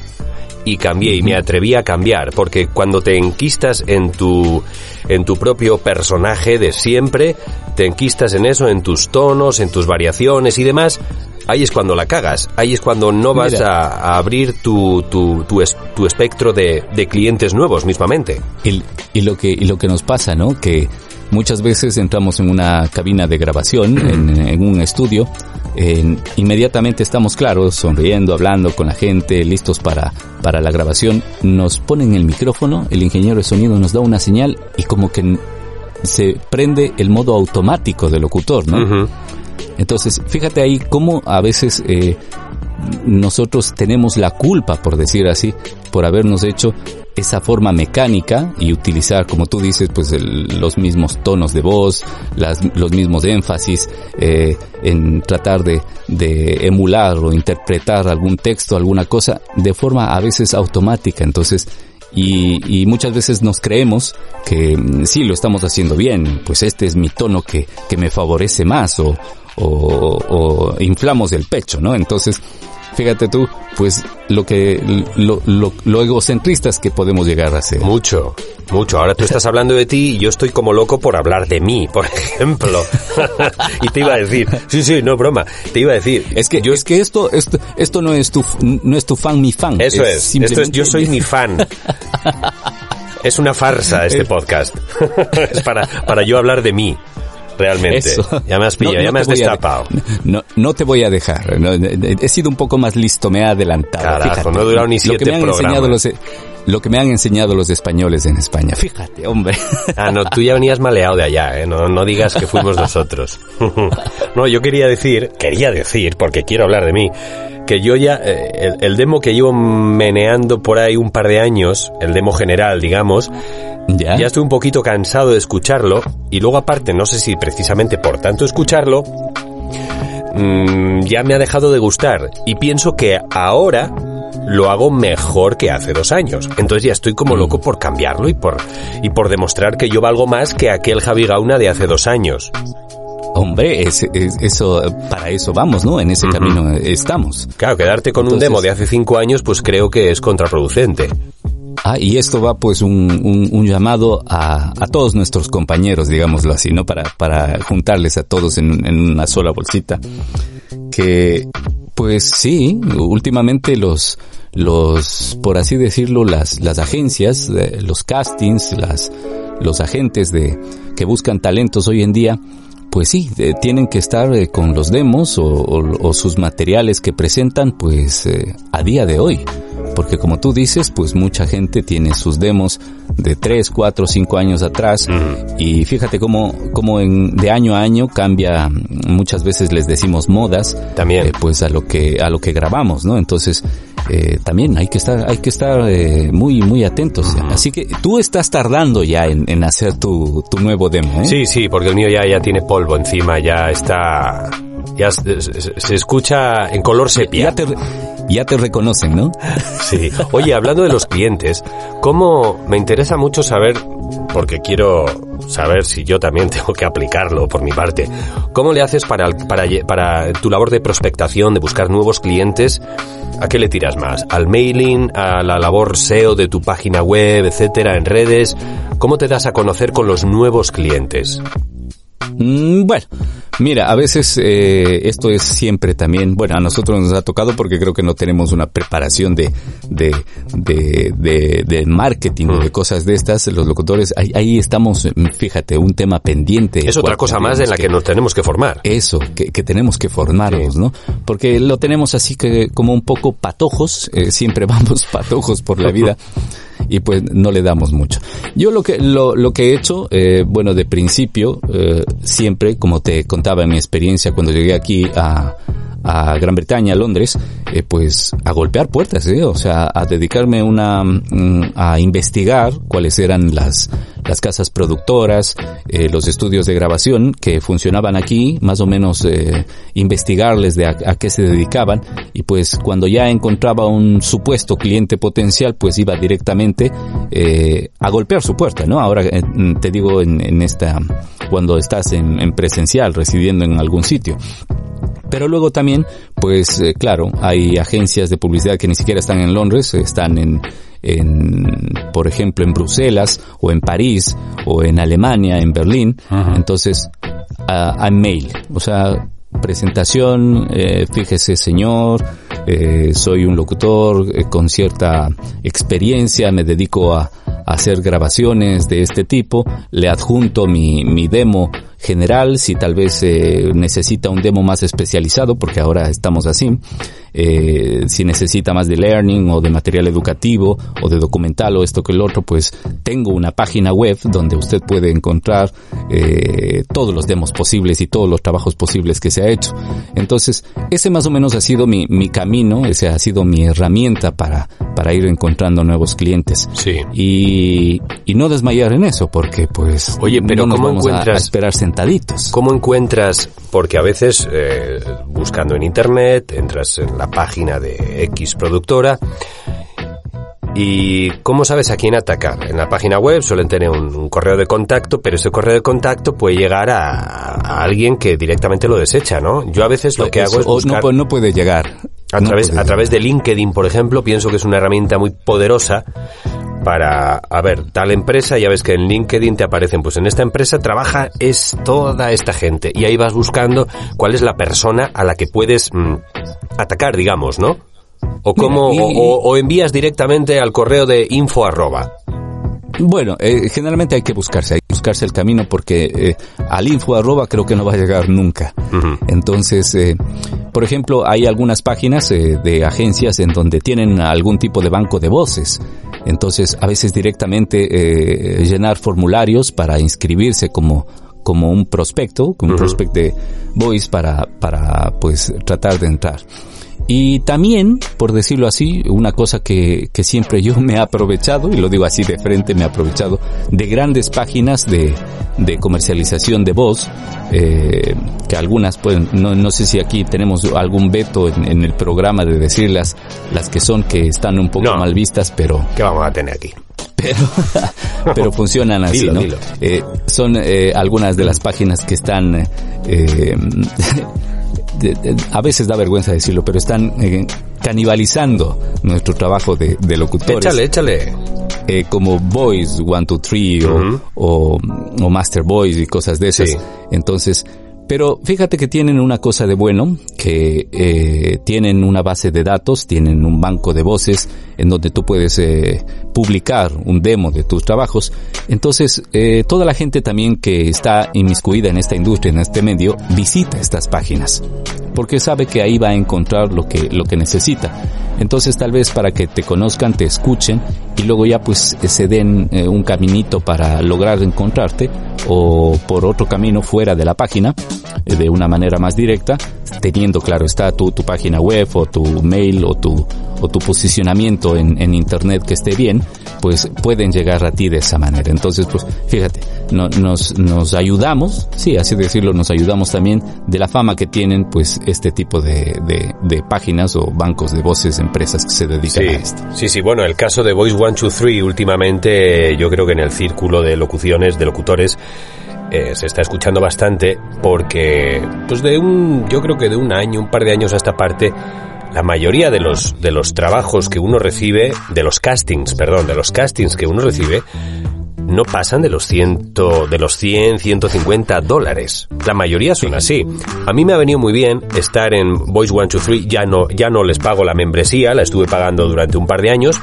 y cambié y me atreví a cambiar, porque cuando te enquistas en tu, en tu propio personaje de siempre, te enquistas en eso, en tus tonos, en tus variaciones y demás, ahí es cuando la cagas, ahí es cuando no vas a, a, abrir tu, tu, tu, es, tu espectro de, de, clientes nuevos mismamente. Y, y, lo que, y lo que nos pasa, ¿no? Que muchas veces entramos en una cabina de grabación, en, en un estudio, eh, inmediatamente estamos claros, sonriendo, hablando con la gente, listos para, para la grabación. Nos ponen el micrófono, el ingeniero de sonido nos da una señal y como que se prende el modo automático del locutor, ¿no? Uh -huh. Entonces, fíjate ahí cómo a veces eh, nosotros tenemos la culpa, por decir así, por habernos hecho esa forma mecánica y utilizar, como tú dices, pues los mismos tonos de voz, las, los mismos énfasis, eh, en tratar de, de emular o interpretar algún texto, alguna cosa, de forma a veces automática. Entonces, y, y, muchas veces nos creemos que mm, sí lo estamos haciendo bien, pues este es mi tono que, que me favorece más o, o, o inflamos el pecho, ¿no? Entonces, fíjate tú, pues lo que, lo, lo, lo egocentristas que podemos llegar a ser. Mucho, mucho. Ahora tú estás hablando de ti y yo estoy como loco por hablar de mí, por ejemplo. y te iba a decir, sí, sí, no broma, te iba a decir. Es que yo es que esto, esto, esto no es tu, no es tu fan mi fan. Eso es, esto es yo soy mi fan. Es una farsa este podcast. es para, para yo hablar de mí realmente. Ya me has pillado, ya me has destapado. no, no te voy a dejar. he sido un poco más listo, me he adelantado. Carajo, no he durado ni siete lo que me han Enseñado los, lo que me han enseñado los españoles en España. Fíjate, hombre. Ah, no, tú ya venías maleado de allá, ¿eh? No, no digas que fuimos nosotros. no, yo quería decir, quería decir, porque quiero hablar de mí, que yo ya, eh, el, el, demo que llevo meneando por ahí un par de años, el demo general, digamos, ya, ya estoy un poquito cansado de escucharlo y luego aparte, no sé si precisamente por tanto escucharlo, mmm, ya me ha dejado de gustar y pienso que ahora lo hago mejor que hace dos años. Entonces ya estoy como loco por cambiarlo y por, y por demostrar que yo valgo más que aquel Javi Gauna de hace dos años. Hombre, es, es, eso, para eso vamos, ¿no? En ese uh -huh. camino estamos. Claro, quedarte con Entonces, un demo de hace cinco años, pues creo que es contraproducente. Ah, y esto va pues un, un, un llamado a, a, todos nuestros compañeros, digámoslo así, ¿no? Para, para juntarles a todos en, en una sola bolsita. Que, pues sí, últimamente los, los, por así decirlo, las, las agencias, los castings, las, los agentes de, que buscan talentos hoy en día, pues sí, eh, tienen que estar eh, con los demos o, o, o, sus materiales que presentan pues eh, a día de hoy. Porque como tú dices, pues mucha gente tiene sus demos de 3, 4, 5 años atrás y fíjate cómo, cómo en, de año a año cambia, muchas veces les decimos modas, también eh, pues a lo que, a lo que grabamos, ¿no? Entonces, eh, también hay que estar, hay que estar eh, muy, muy atentos. Así que tú estás tardando ya en, en hacer tu, tu, nuevo demo, ¿eh? Sí, sí, porque el mío ya, ya tiene polvo encima, ya está, ya se, se escucha en color sepia. Ya te, ya te reconocen, ¿no? Sí. Oye, hablando de los clientes, ¿cómo me interesa mucho saber, porque quiero saber si yo también tengo que aplicarlo por mi parte, ¿cómo le haces para, para, para tu labor de prospectación, de buscar nuevos clientes? ¿A qué le tiras más? ¿Al mailing? ¿A la labor SEO de tu página web, etcétera, en redes? ¿Cómo te das a conocer con los nuevos clientes? Mm, bueno, mira, a veces eh, esto es siempre también, bueno, a nosotros nos ha tocado porque creo que no tenemos una preparación de, de, de, de, de marketing o mm. de cosas de estas, los locutores, ahí, ahí, estamos, fíjate, un tema pendiente. Es otra cosa más en la que, que, nos tenemos que formar. Eso, que, que tenemos que formarnos, sí. ¿no? Porque lo tenemos así que como un poco patojos, eh, siempre vamos patojos por la vida. Y pues no le damos mucho. Yo lo que lo, lo que he hecho, eh, bueno, de principio eh, siempre, como te contaba en mi experiencia cuando llegué aquí a a Gran Bretaña, a Londres, eh, pues a golpear puertas, ¿eh? o sea, a dedicarme una, mm, a investigar cuáles eran las, las casas productoras, eh, los estudios de grabación que funcionaban aquí, más o menos eh, investigarles de a, qué se dedicaban y pues cuando ya encontraba un supuesto cliente potencial, pues iba directamente eh, a golpear su puerta, ¿no? Ahora eh, te digo en, en esta, cuando estás en, en presencial, residiendo en algún sitio. Pero luego también, pues eh, claro, hay agencias de publicidad que ni siquiera están en Londres, están en, en, por ejemplo, en Bruselas o en París o en Alemania, en Berlín. Uh -huh. Entonces, a, a, mail, o sea, presentación, eh, fíjese señor, eh, soy un locutor eh, con cierta experiencia, me dedico a, a, hacer grabaciones de este tipo, le adjunto mi, mi demo general, si tal vez eh, necesita un demo más especializado, porque ahora estamos así, eh, si necesita más de learning o de material educativo o de documental o esto que el otro, pues tengo una página web donde usted puede encontrar eh, todos los demos posibles y todos los trabajos posibles que se ha hecho. Entonces, ese más o menos ha sido mi, mi camino, ese ha sido mi herramienta para, para ir encontrando nuevos clientes. Sí. Y, y no desmayar en eso, porque pues Oye, pero no nos ¿cómo vamos a- encuentras- a esperar sentaditos. ¿Cómo encuentras? Porque a veces eh, buscando en internet entras en la página de X productora y ¿cómo sabes a quién atacar? En la página web suelen tener un, un correo de contacto, pero ese correo de contacto puede llegar a, a alguien que directamente lo desecha, ¿no? Yo a veces lo que hago es buscar... no, no puede llegar. A No través, puede a través de LinkedIn, por ejemplo, pienso que es una herramienta muy poderosa para, a ver, tal empresa, ya ves que en LinkedIn te aparecen, pues en esta empresa trabaja es toda esta gente y ahí vas buscando cuál es la persona a la que puedes mm, atacar, digamos, ¿no? O cómo, Mira, y- o, o- envías directamente al correo de info arroba. Bueno, eh, generalmente hay que buscarse, hay que buscarse el camino porque eh, al info arroba creo que no va a llegar nunca. Entonces, eh, por ejemplo, hay algunas páginas eh, de agencias en donde tienen algún tipo de banco de voces. Entonces, a veces directamente eh, llenar formularios para inscribirse como como un prospecto, como un prospect de voice para para pues tratar de entrar. Y también, por decirlo así, una cosa que, que siempre yo me he aprovechado, y lo digo así de frente, me he aprovechado de grandes páginas de, de comercialización de voz, eh, que algunas pueden, no, no sé si aquí tenemos algún veto en, en el programa de decir las, que son que están un poco No. mal vistas, pero ¿Qué vamos a tener aquí? pero, pero funcionan así, Dilo, ¿no? dilo. Eh, son eh, algunas de las páginas que están, eh, a veces da vergüenza decirlo, pero están eh, canibalizando nuestro trabajo de, de locutores. Échale, échale. eh, como Voice 1, 2, 3 o, Ujú. o, o Master Voice y cosas de esas. Sí. Entonces, pero fíjate que tienen una cosa de bueno, que eh, tienen una base de datos, tienen un banco de voces en donde tú puedes eh, publicar un demo de tus trabajos. Entonces, eh, toda la gente también que está inmiscuida en esta industria, en este medio, visita estas páginas porque sabe que ahí va a encontrar lo que, lo que necesita. Entonces tal vez para que te conozcan, te escuchen y luego ya pues eh, se den eh, un caminito para lograr encontrarte o por otro camino fuera de la página eh, de una manera más directa, teniendo claro está tu, tu página web o tu mail o tu, o tu posicionamiento en, en internet que esté bien, pues pueden llegar a ti de esa manera. Entonces pues fíjate, no- nos, nos ayudamos, sí, así decirlo, nos ayudamos también de la fama que tienen pues este tipo de, de, de páginas o bancos de voces, empresas que se dedican Sí, a esto. sí, sí, bueno, el caso de Voice 123 últimamente yo creo que en el círculo de locuciones, de locutores, eh, se está escuchando bastante porque, pues de un, yo creo que de un año, un par de años a esta parte, la mayoría de los, de los trabajos que uno recibe, de los castings, perdón, de los castings que uno recibe, no pasan de los ciento, de los 100, 150 dólares. La mayoría son así. A mí me ha venido muy bien estar en Voice 123, ya no, ya no les pago la membresía, la estuve pagando durante un par de años.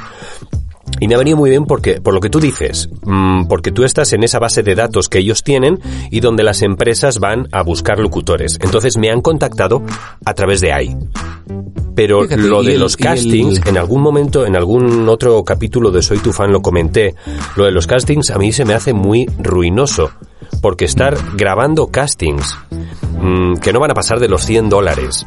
Y me ha venido muy bien porque, por lo que tú dices, mm, porque tú estás en esa base de datos que ellos tienen y donde las empresas van a buscar locutores. Entonces me han contactado a través de ahí. Pero Fíjate, lo de el- los el- castings, en algún momento, en algún otro capítulo de Soy tu fan lo comenté, lo de los castings a mí se me hace muy ruinoso. Porque estar grabando castings mm, que no van a pasar de los 100 dólares,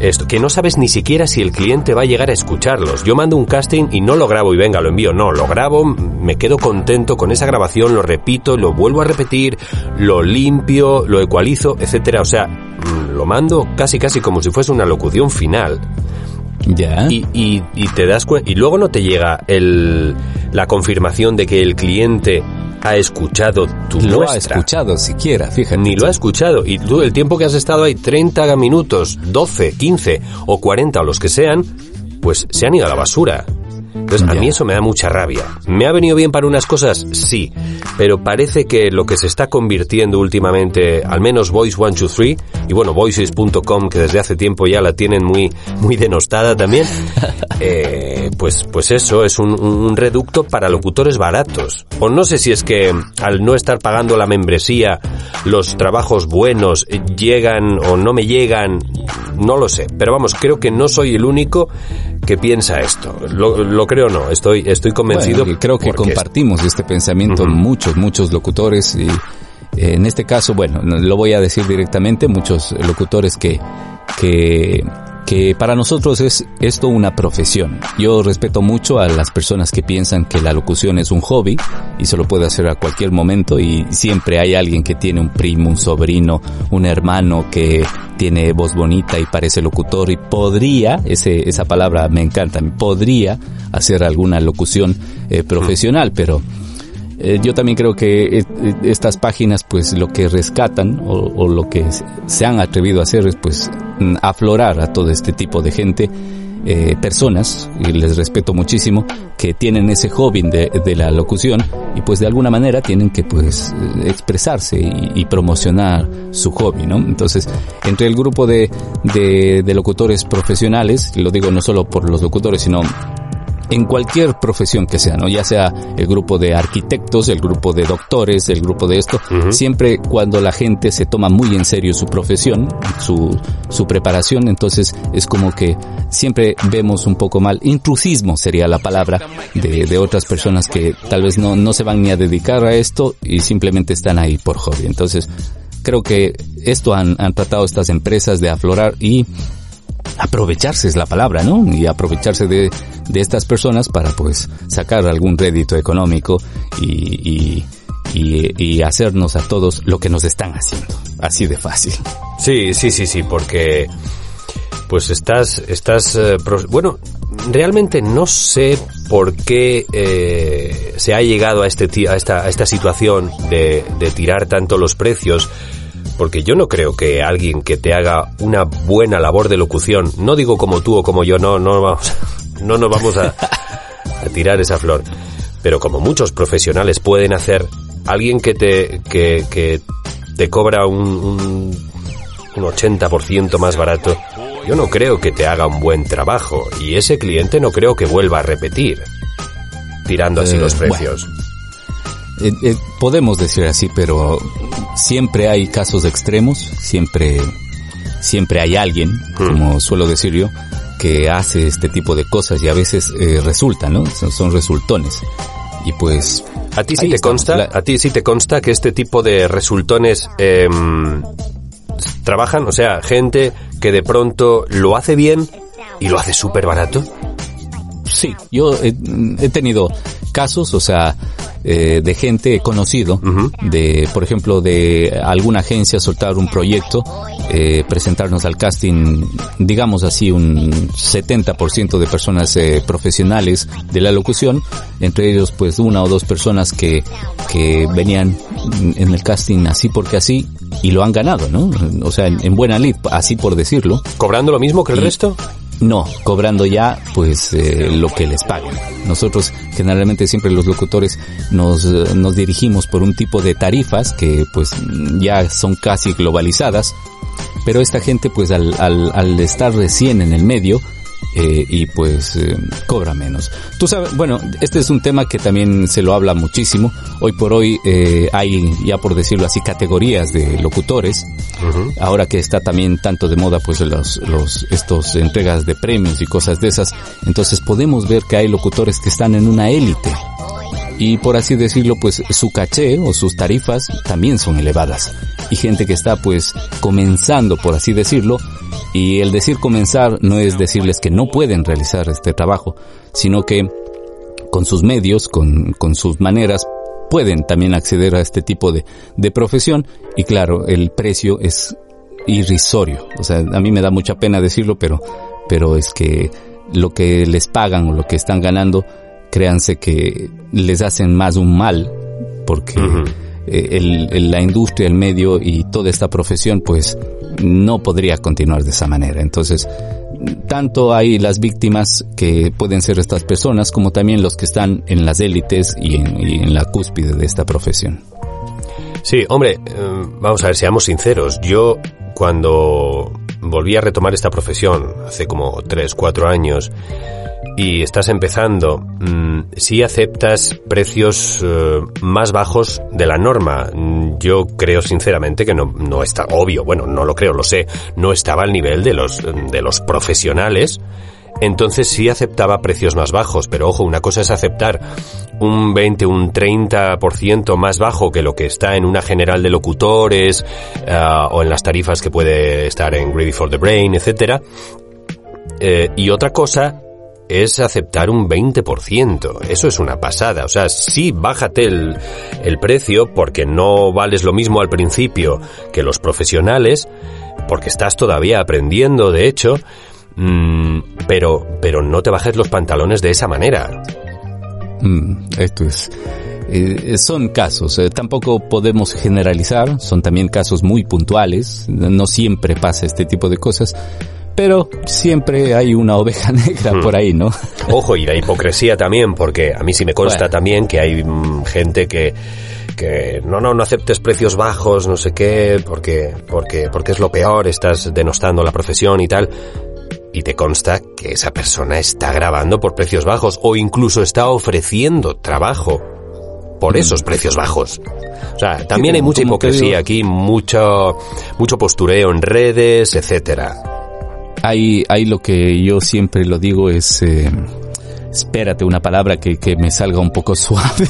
esto, que no sabes ni siquiera si el cliente va a llegar a escucharlos. Yo mando un casting y no lo grabo y venga, lo envío. No, lo grabo, me quedo contento con esa grabación, lo repito, lo vuelvo a repetir, lo limpio, lo ecualizo, etcétera. O sea, mm, lo mando casi casi como si fuese una locución final. Ya. Y, y, y te das cuenta, y luego no te llega el, la confirmación de que el cliente ha escuchado tu lo ha escuchado siquiera, fíjate. Ni lo ha escuchado. Y tú, el tiempo que has estado ahí, 30 minutos, 12, 15 o 40 o los que sean, pues se han ido a la basura. Entonces, a mí eso me da mucha rabia. ¿Me ha venido bien para unas cosas? Sí. Pero parece que lo que se está convirtiendo últimamente, al menos Voice123, y bueno, Voices.com, que desde hace tiempo ya la tienen muy, muy denostada también, eh, pues, pues eso, es un, un reducto para locutores baratos. O no sé si es que al no estar pagando la membresía, los trabajos buenos llegan o no me llegan, no lo sé. Pero vamos, creo que no soy el único que piensa esto. Lo, lo creo o no, estoy, estoy convencido. Bueno, creo que compartimos este pensamiento muchos, muchos locutores y eh, en este caso, bueno, no- lo voy a decir directamente, muchos locutores que que que para nosotros es esto una profesión. Yo respeto mucho a las personas que piensan que la locución es un hobby y se lo puede hacer a cualquier momento y siempre hay alguien que tiene un primo, un sobrino, un hermano que tiene voz bonita y parece locutor y podría, ese, esa palabra me encanta, podría hacer alguna locución eh, profesional, pero eh, yo también creo que estas páginas pues lo que rescatan o, lo que se han atrevido a hacer es pues mm, aflorar a todo este tipo de gente, eh, personas, y les respeto muchísimo, que tienen ese hobby de, de, la locución y pues de alguna manera tienen que pues expresarse y, promocionar su hobby, ¿no? Entonces, entre el grupo de, de, de locutores profesionales, lo digo no solo por los locutores, sino en cualquier profesión que sea, ¿no? Ya sea el grupo de arquitectos, el grupo de doctores, el grupo de esto, siempre cuando la gente se toma muy en serio su profesión, su, su preparación, entonces es como que siempre vemos un poco mal, intrusismo sería la palabra de, de otras personas que tal vez no, no se van ni a dedicar a esto y simplemente están ahí por hobby. Entonces, creo que esto han, han tratado estas empresas de aflorar y aprovecharse es la palabra, ¿no? Y aprovecharse de, de estas personas para pues sacar algún rédito económico y, y, y, hacernos a todos lo que nos están haciendo. Así de fácil. Sí, sí, sí, sí, porque pues estás, estás, eh, bueno, realmente no sé por qué eh, se ha llegado a este a esta, a esta situación de, de tirar tanto los precios porque yo no creo que alguien que te haga una buena labor de locución, no digo como tú o como yo, no, no vamos, no nos vamos a, tirar esa flor, pero como muchos profesionales pueden hacer, alguien que te, que, que te cobra un, un, un 80% más barato, yo no creo que te haga un buen trabajo y ese cliente no creo que vuelva a repetir tirando así eh, los precios. Eh, eh, podemos decir así, pero siempre hay casos extremos, siempre, siempre hay alguien, hmm. como suelo decir yo, que hace este tipo de cosas y a veces eh, resulta, ¿no? Son, resultones. Y pues... ¿A ti sí te consta? ¿A ti sí te consta que este tipo de resultones em, trabajan? O sea, gente que de pronto lo hace bien y lo hace súper barato. Sí, yo he tenido casos, o sea, eh, de gente conocido, de, por ejemplo, de alguna agencia soltar un proyecto, eh, presentarnos al casting, digamos así, un 70% de personas eh, profesionales de la locución, entre ellos pues una o dos personas que, que venían en el casting así porque así y lo han ganado, ¿no? O sea, en, buena lid, así por decirlo. ¿Cobrando lo mismo que el resto? No, cobrando ya pues eh, lo que les paguen. Nosotros generalmente siempre los locutores nos, nos dirigimos por un tipo de tarifas que pues ya son casi globalizadas, pero esta gente pues al, al, al estar recién en el medio eh, y pues eh, cobra menos. Tú sabes, bueno, este es un tema que también se lo habla muchísimo. Hoy por hoy eh, hay, ya por decirlo así, categorías de locutores. Ahora que está también tanto de moda pues los, los, estos entregas de premios y cosas de esas. Entonces podemos ver que hay locutores que están en una élite y por así decirlo, pues su caché o sus tarifas también son elevadas. Y gente que está pues comenzando, por así decirlo, y el decir comenzar no es decirles que no pueden realizar este trabajo, sino que con sus medios, con, con sus maneras, pueden también acceder a este tipo de, de profesión y claro, el precio es irrisorio. O sea, a mí me da mucha pena decirlo, pero, pero es que lo que les pagan o lo que están ganando créanse que les hacen más un mal porque eh, el, la industria, el medio y toda esta profesión pues no podría continuar de esa manera. Entonces, tanto hay las víctimas que pueden ser estas personas como también los que están en las élites y en, la cúspide de esta profesión. Sí, hombre, eh, vamos a ver, seamos sinceros. Yo cuando volví a retomar esta profesión hace como 3, 4 años, y estás empezando, mm, si aceptas precios eh, más bajos de la norma. Yo creo sinceramente que no, no está, obvio, bueno, no lo creo, lo sé, no estaba al nivel de los, de los profesionales entonces sí aceptaba precios más bajos, pero ojo, una cosa es aceptar un 20, un 30% más bajo que lo que está en una general de locutores uh, o en las tarifas que puede estar en Ready for the Brain, etcétera. Eh, y otra cosa es aceptar un 20%. Eso es una pasada. O sea, sí, bájate el, el precio porque no vales lo mismo al principio que los profesionales, porque estás todavía aprendiendo, de hecho, mmm, pero, pero no te bajes los pantalones de esa manera. Mm, esto es... Eh, son casos, eh, tampoco podemos generalizar, son también casos muy puntuales, no siempre pasa este tipo de cosas, pero siempre hay una oveja negra por ahí, ¿no? Ojo, y la hipocresía también, porque a mí sí me consta bueno. también que hay mm, gente que que no, no, no aceptes precios bajos, no sé qué, porque, porque, porque es lo peor, estás denostando la profesión y tal. Y te consta que esa persona está grabando por precios bajos o incluso está ofreciendo trabajo por esos precios bajos. O sea, también hay mucha hipocresía aquí, mucho, mucho postureo en redes, etcétera. Hay, hay lo que yo siempre lo digo es, eh, espérate una palabra que, que me salga un poco suave.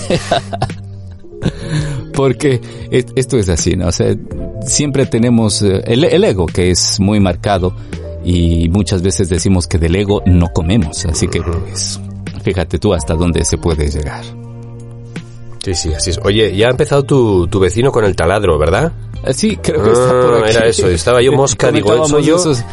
Porque esto es así, ¿no? O sea, siempre tenemos el, el, ego que es muy marcado y muchas veces decimos que del ego no comemos. Así que, pues, fíjate tú hasta dónde se puede llegar. Sí, sí, así es. Oye, ya ha empezado tu, tu vecino con el taladro, ¿verdad? Sí, creo que está por aquí. Era eso, estaba yo mosca, digo, soy yo. Esos,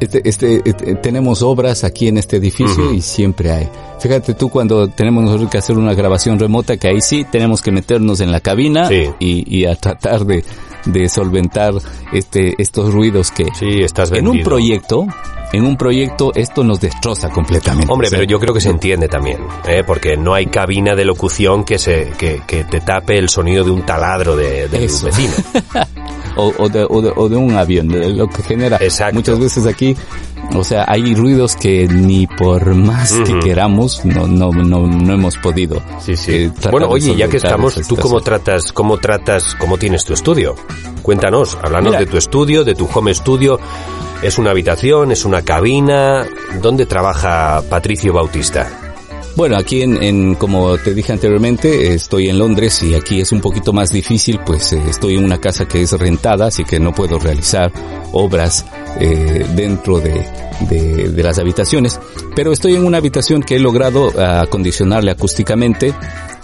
este, este, este, tenemos obras aquí en este edificio uh -huh. y siempre hay. Fíjate tú cuando tenemos nosotros que hacer una grabación remota, que ahí sí tenemos que meternos en la cabina sí. y, y, a tratar de, de solventar este, estos ruidos que sí, estás en un proyecto en un proyecto esto nos destroza completamente. Hombre, pero yo creo que se entiende también, ¿eh? porque no hay cabina de locución que se que, que te tape el sonido de un taladro de, de Eso. vecino. o, o, de, o, de, o, de, un avión, de lo que genera. Exacto. Muchas veces aquí, o sea, hay ruidos que ni por más uh -huh. que queramos no, no, no, no hemos podido. Sí, sí. Eh, bueno, oye, ya que estamos, ¿tú cómo tratas, cómo tratas, cómo tienes tu estudio? Cuéntanos, hablando de tu estudio, de tu home studio. ¿Es una habitación? ¿Es una cabina? ¿Dónde trabaja Patricio Bautista? Bueno, aquí en, en, como te dije anteriormente, estoy en Londres y aquí es un poquito más difícil, pues eh, estoy en una casa que es rentada, así que no puedo realizar obras eh, dentro de, de, de, las habitaciones. Pero estoy en una habitación que he logrado acondicionarle acústicamente,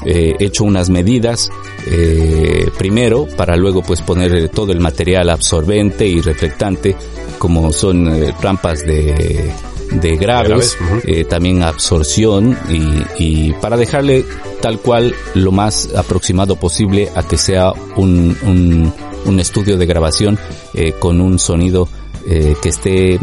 eh, he hecho unas medidas eh, primero para luego pues poner todo el material absorbente y reflectante como son eh, rampas de, de graves, eh, también absorción y, y, para dejarle tal cual lo más aproximado posible a que sea un, un, un estudio de grabación eh, con un sonido eh, que esté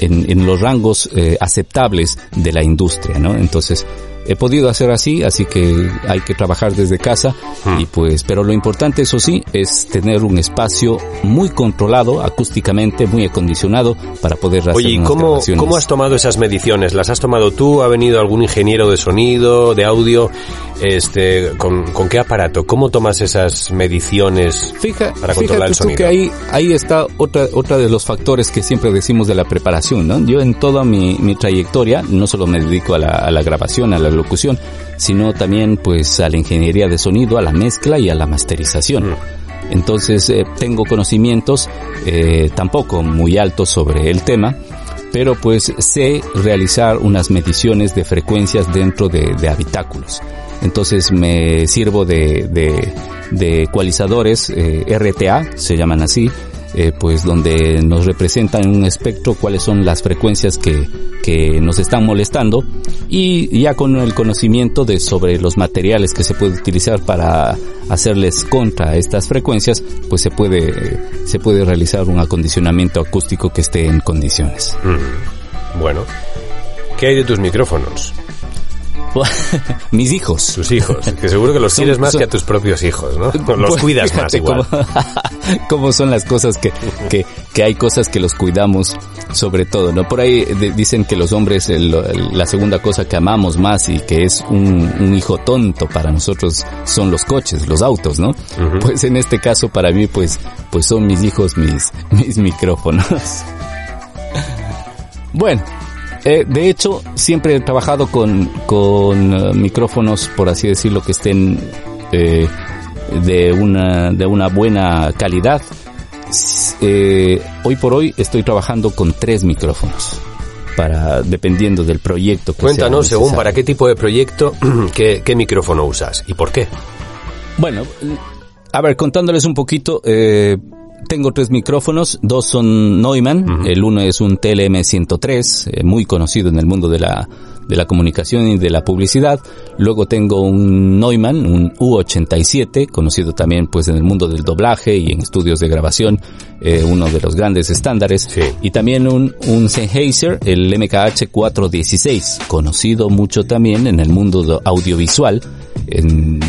en, en los rangos eh, aceptables de la industria, ¿no? Entonces, he podido hacer así, así que hay que trabajar desde casa hmm. y pues, pero lo importante eso sí es tener un espacio muy controlado acústicamente, muy acondicionado para poder hacer Oye, ¿y cómo, cómo has tomado esas mediciones? ¿Las has tomado tú? ¿Ha venido algún ingeniero de sonido, de audio? Este, ¿con, con qué aparato? ¿Cómo tomas esas mediciones Fija, para controlar el sonido? que ahí, ahí está otra, otra de los factores que siempre decimos de la preparación, ¿no? Yo en toda mi, mi trayectoria, no solo me dedico a la, a la grabación, a la locución, sino también pues a la ingeniería de sonido, a la mezcla y a la masterización. Mm. Entonces eh, tengo conocimientos eh, tampoco muy altos sobre el tema, pero pues sé realizar unas mediciones de frecuencias dentro de, de habitáculos. Entonces me sirvo de, de, de ecualizadores eh, RTA, se llaman así, eh, pues donde nos representan en un espectro cuáles son las frecuencias que, que nos están molestando y ya con el conocimiento de sobre los materiales que se puede utilizar para hacerles contra estas frecuencias, pues se puede, se puede realizar un acondicionamiento acústico que esté en condiciones. Mm. Bueno, ¿qué hay de tus micrófonos? Mis hijos. Tus hijos, que seguro que los son, quieres más son, que a tus propios hijos, ¿no? Los pues, cuidas más igual. Cómo, cómo, son las cosas que, que, que hay cosas que los cuidamos sobre todo, ¿no? Por ahí de, dicen que los hombres el, el, la segunda cosa que amamos más y que es un, un, hijo tonto para nosotros son los coches, los autos, ¿no? Uh -huh. Pues en este caso para mí pues pues son mis hijos mis mis micrófonos. bueno, Eh, de hecho, siempre he trabajado con, con eh, micrófonos, por así decirlo, que estén eh, de, una, de una buena calidad. Eh, hoy por hoy estoy trabajando con tres micrófonos para dependiendo del proyecto que Cuéntanos, según para qué tipo de proyecto, qué, qué, micrófono usas y por qué. Bueno, a ver, contándoles un poquito, eh, tengo tres micrófonos, dos son Neumann, el uno es un TLM103, eh, muy conocido en el mundo de la, de la comunicación y de la publicidad. Luego tengo un Neumann, un U87, conocido también pues en el mundo del doblaje y en estudios de grabación, eh, uno de los grandes estándares. Y también un, un Sennheiser, el MKH 416, conocido mucho también en el mundo audiovisual, en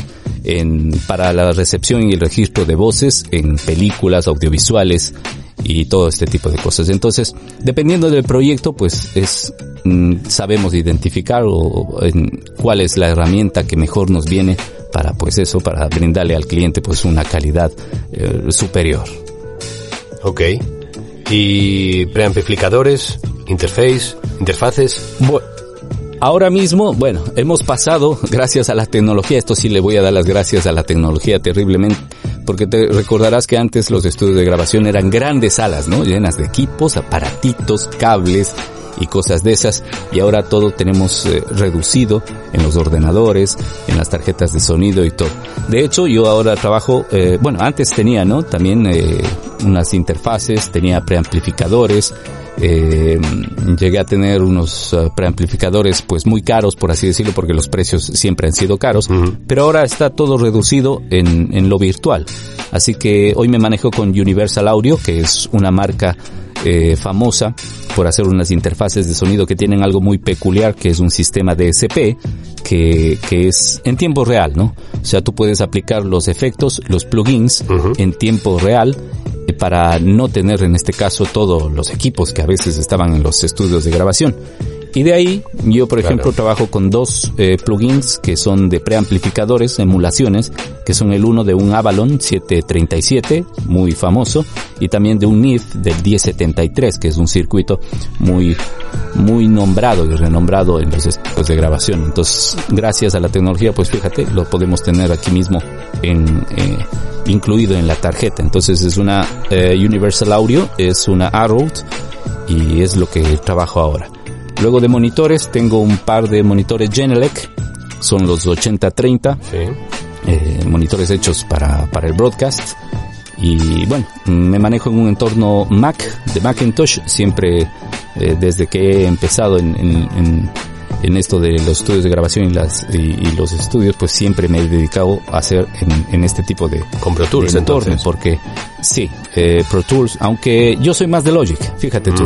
en, para la recepción y el registro de voces en películas, audiovisuales y todo este tipo de cosas. Entonces, dependiendo del proyecto, pues es mm, sabemos identificar o, en, cuál es la herramienta que mejor nos viene para pues eso, para brindarle al cliente pues una calidad eh, superior. Ok. ¿Y preamplificadores, interface, interfaces? Bueno, Ahora mismo, bueno, hemos pasado, gracias a la tecnología, esto sí le voy a dar las gracias a la tecnología terriblemente, porque te recordarás que antes los estudios de grabación eran grandes salas, ¿no? Llenas de equipos, aparatitos, cables y cosas de esas, y ahora todo tenemos eh, reducido en los ordenadores, en las tarjetas de sonido y todo. De hecho, yo ahora trabajo, eh, bueno, antes tenía, ¿no? También eh, unas interfaces, tenía preamplificadores, eh, llegué a tener unos uh, preamplificadores pues muy caros, por así decirlo, porque los precios siempre han sido caros, pero ahora está todo reducido en, en lo virtual. Así que hoy me manejo con Universal Audio, que es una marca eh, famosa por hacer unas interfaces de sonido que tienen algo muy peculiar, que es un sistema DSP, que, que es en tiempo real, ¿no? O sea, tú puedes aplicar los efectos, los plugins en tiempo real para no tener en este caso todos los equipos que a veces estaban en los estudios de grabación. Y de ahí yo, por ejemplo, trabajo con dos eh, plugins que son de preamplificadores, emulaciones, que son el uno de un Avalon 737, muy famoso, y también de un NIF del 1073, que es un circuito muy, muy nombrado y renombrado en los estudios de grabación. Entonces, gracias a la tecnología, pues fíjate, lo podemos tener aquí mismo en, eh, incluido en la tarjeta. Entonces es una eh, Universal Audio, es una Arrow y es lo que trabajo ahora. Luego de monitores tengo un par de monitores Genelec, son los 8030, eh, monitores hechos para, para el broadcast. Y bueno, me manejo en un entorno Mac, de Macintosh, siempre eh, desde que he empezado en, en, en, esto de los estudios de grabación y, las, y, los estudios, pues siempre me he dedicado a hacer en, en este tipo de, Con Pro Tools, de entorno, entonces. porque sí, eh, Pro Tools, aunque yo soy más de Logic, fíjate tú.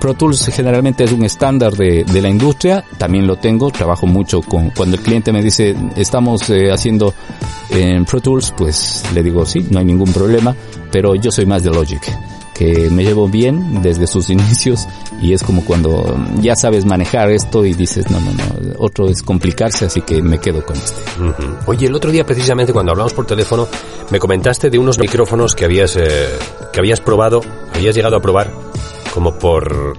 Pro Tools generalmente es un estándar de, la industria, también lo tengo, trabajo mucho con, cuando el cliente me dice, estamos eh, haciendo en Pro Tools, pues le digo, sí, no hay ningún problema, pero yo soy más de Logic, que me llevo bien desde sus inicios y es como cuando ya sabes manejar esto y dices, no, no, no, otro es complicarse, así que me quedo con este. Oye, el otro día precisamente cuando hablamos por teléfono, me comentaste de unos micrófonos que habías, eh, que habías probado, habías llegado a probar como por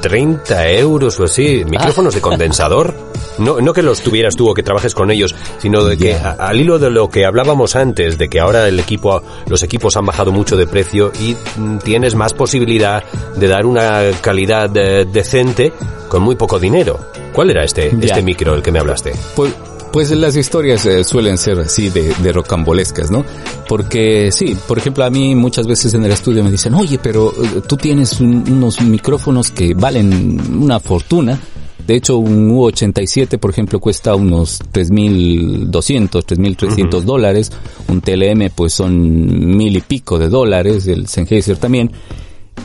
30 euros o así, micrófonos de condensador. No, no que los tuvieras tú o que trabajes con ellos, sino de que yeah. a, al hilo de lo que hablábamos antes, de que ahora el equipo, los equipos han bajado mucho de precio y mm, tienes más posibilidad de dar una calidad de, decente con muy poco dinero. ¿Cuál era este, yeah. este micro el que me hablaste? Pues pues las historias eh, suelen ser así de, de, rocambolescas, ¿no? Porque sí, por ejemplo, a mí muchas veces en el estudio me dicen, oye, pero uh, tú tienes un, unos micrófonos que valen una fortuna. De hecho, un U87, por ejemplo, cuesta unos 3.200, 3.300 uh -huh. dólares. Un TLM, pues son mil y pico de dólares. El Sennheiser también.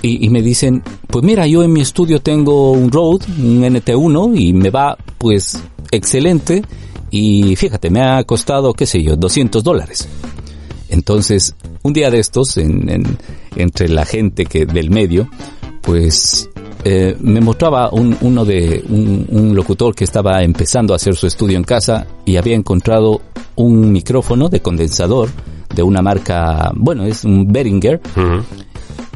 Y, y, me dicen, pues mira, yo en mi estudio tengo un Rode, un NT1, y me va, pues, excelente y fíjate, me ha costado, qué sé yo, 200 dólares. Entonces, un día de estos, en, en, entre la gente que del medio, pues eh, me mostraba un, uno de un, un, locutor que estaba empezando a hacer su estudio en casa y había encontrado un micrófono de condensador de una marca, bueno, es un Behringer, uh -huh.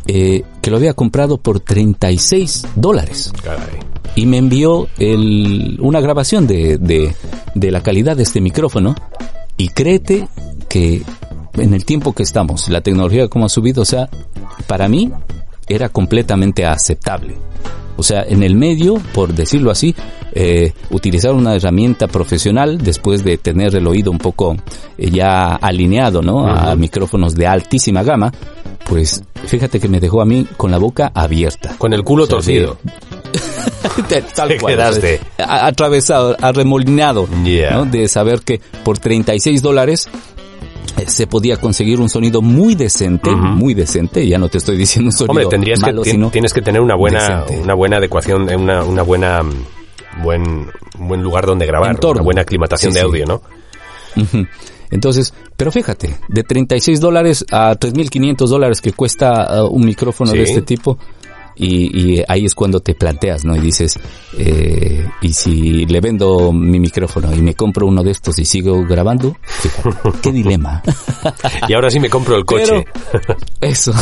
eh, que lo había comprado por 36 dólares. Caray. Y me envió el, una grabación de, de, de la calidad de este micrófono y créete que en el tiempo que estamos, la tecnología como ha subido, o sea, para mí era completamente aceptable. O sea, en el medio, por decirlo así, eh, utilizar una herramienta profesional después de tener el oído un poco eh, ya alineado, ¿no? A micrófonos de altísima gama, pues fíjate que me dejó a mí con la boca abierta. Con el culo torcido. Tal cual. atravesado, arremolinado, ¿no? De saber que por 36 dólares eh, se podía conseguir un sonido muy decente, muy decente, ya no te estoy diciendo un sonido Hombre, tendrías que, tienes que tener una buena, una buena adecuación, una, una buena, mm, buen, buen lugar donde grabar, una buena aclimatación de audio, ¿no? Entonces, pero fíjate, de 36 dólares a 3.500 dólares que cuesta uh, un micrófono de este tipo, y, y, ahí es cuando te planteas, ¿no? Y dices, eh, ¿y si le vendo mi micrófono y me compro uno de estos y sigo grabando? qué dilema. y ahora sí me compro el coche. eso.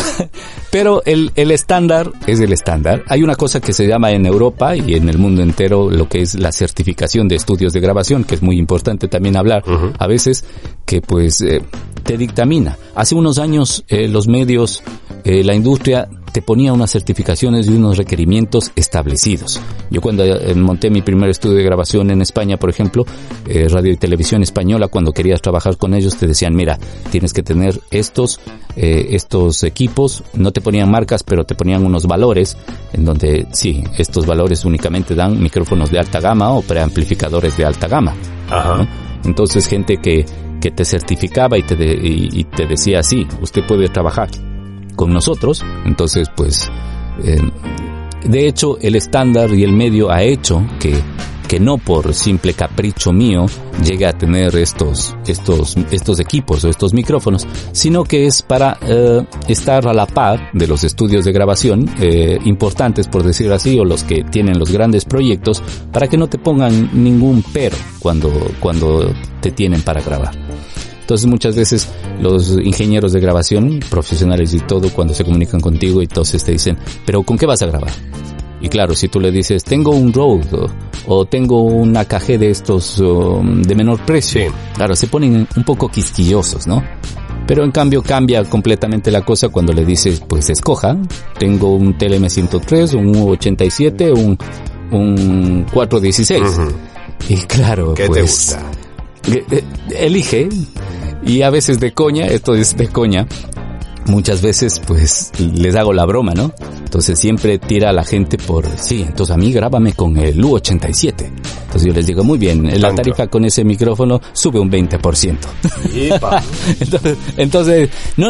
Pero el, el estándar es el estándar. Hay una cosa que se llama en Europa y en el mundo entero lo que es la certificación de estudios de grabación, que es muy importante también hablar a veces, que pues eh, te dictamina. Hace unos años eh, los medios, eh, la industria te ponía unas certificaciones y unos requerimientos establecidos. Yo cuando eh, monté mi primer estudio de grabación en España, por ejemplo, eh, radio y televisión española, cuando querías trabajar con ellos, te decían, mira, tienes que tener estos, eh, estos equipos, no te ponían marcas, pero te ponían unos valores, en donde sí, estos valores únicamente dan micrófonos de alta gama o preamplificadores de alta gama. Entonces gente que, que te certificaba y te, y te decía, sí, usted puede trabajar con nosotros. Entonces, pues, eh, de hecho, el estándar y el medio ha hecho que, que no por simple capricho mío llegue a tener estos, estos, estos equipos o estos micrófonos, sino que es para eh, estar a la par de los estudios de grabación eh, importantes, por decir así, o los que tienen los grandes proyectos, para que no te pongan ningún pero cuando, cuando te tienen para grabar. Entonces muchas veces los ingenieros de grabación, profesionales y todo, cuando se comunican contigo y entonces te dicen, pero ¿con qué vas a grabar? Y claro, si tú le dices, tengo un Rode o, tengo una caja de estos de menor precio, claro, se ponen un poco quisquillosos, ¿no? Pero en cambio cambia completamente la cosa cuando le dices, pues escoja, tengo un TLM103, un U87, un, un 416. Y claro, ¿Qué pues... Te gusta? Eh, eh, elige y a veces de coña, esto es de coña, muchas veces pues les hago la broma, ¿no? Entonces siempre tira a la gente por, sí, entonces a mí grábame con el U87. Entonces yo les digo, muy bien, la tarifa con ese micrófono sube un 20%. entonces, entonces, no,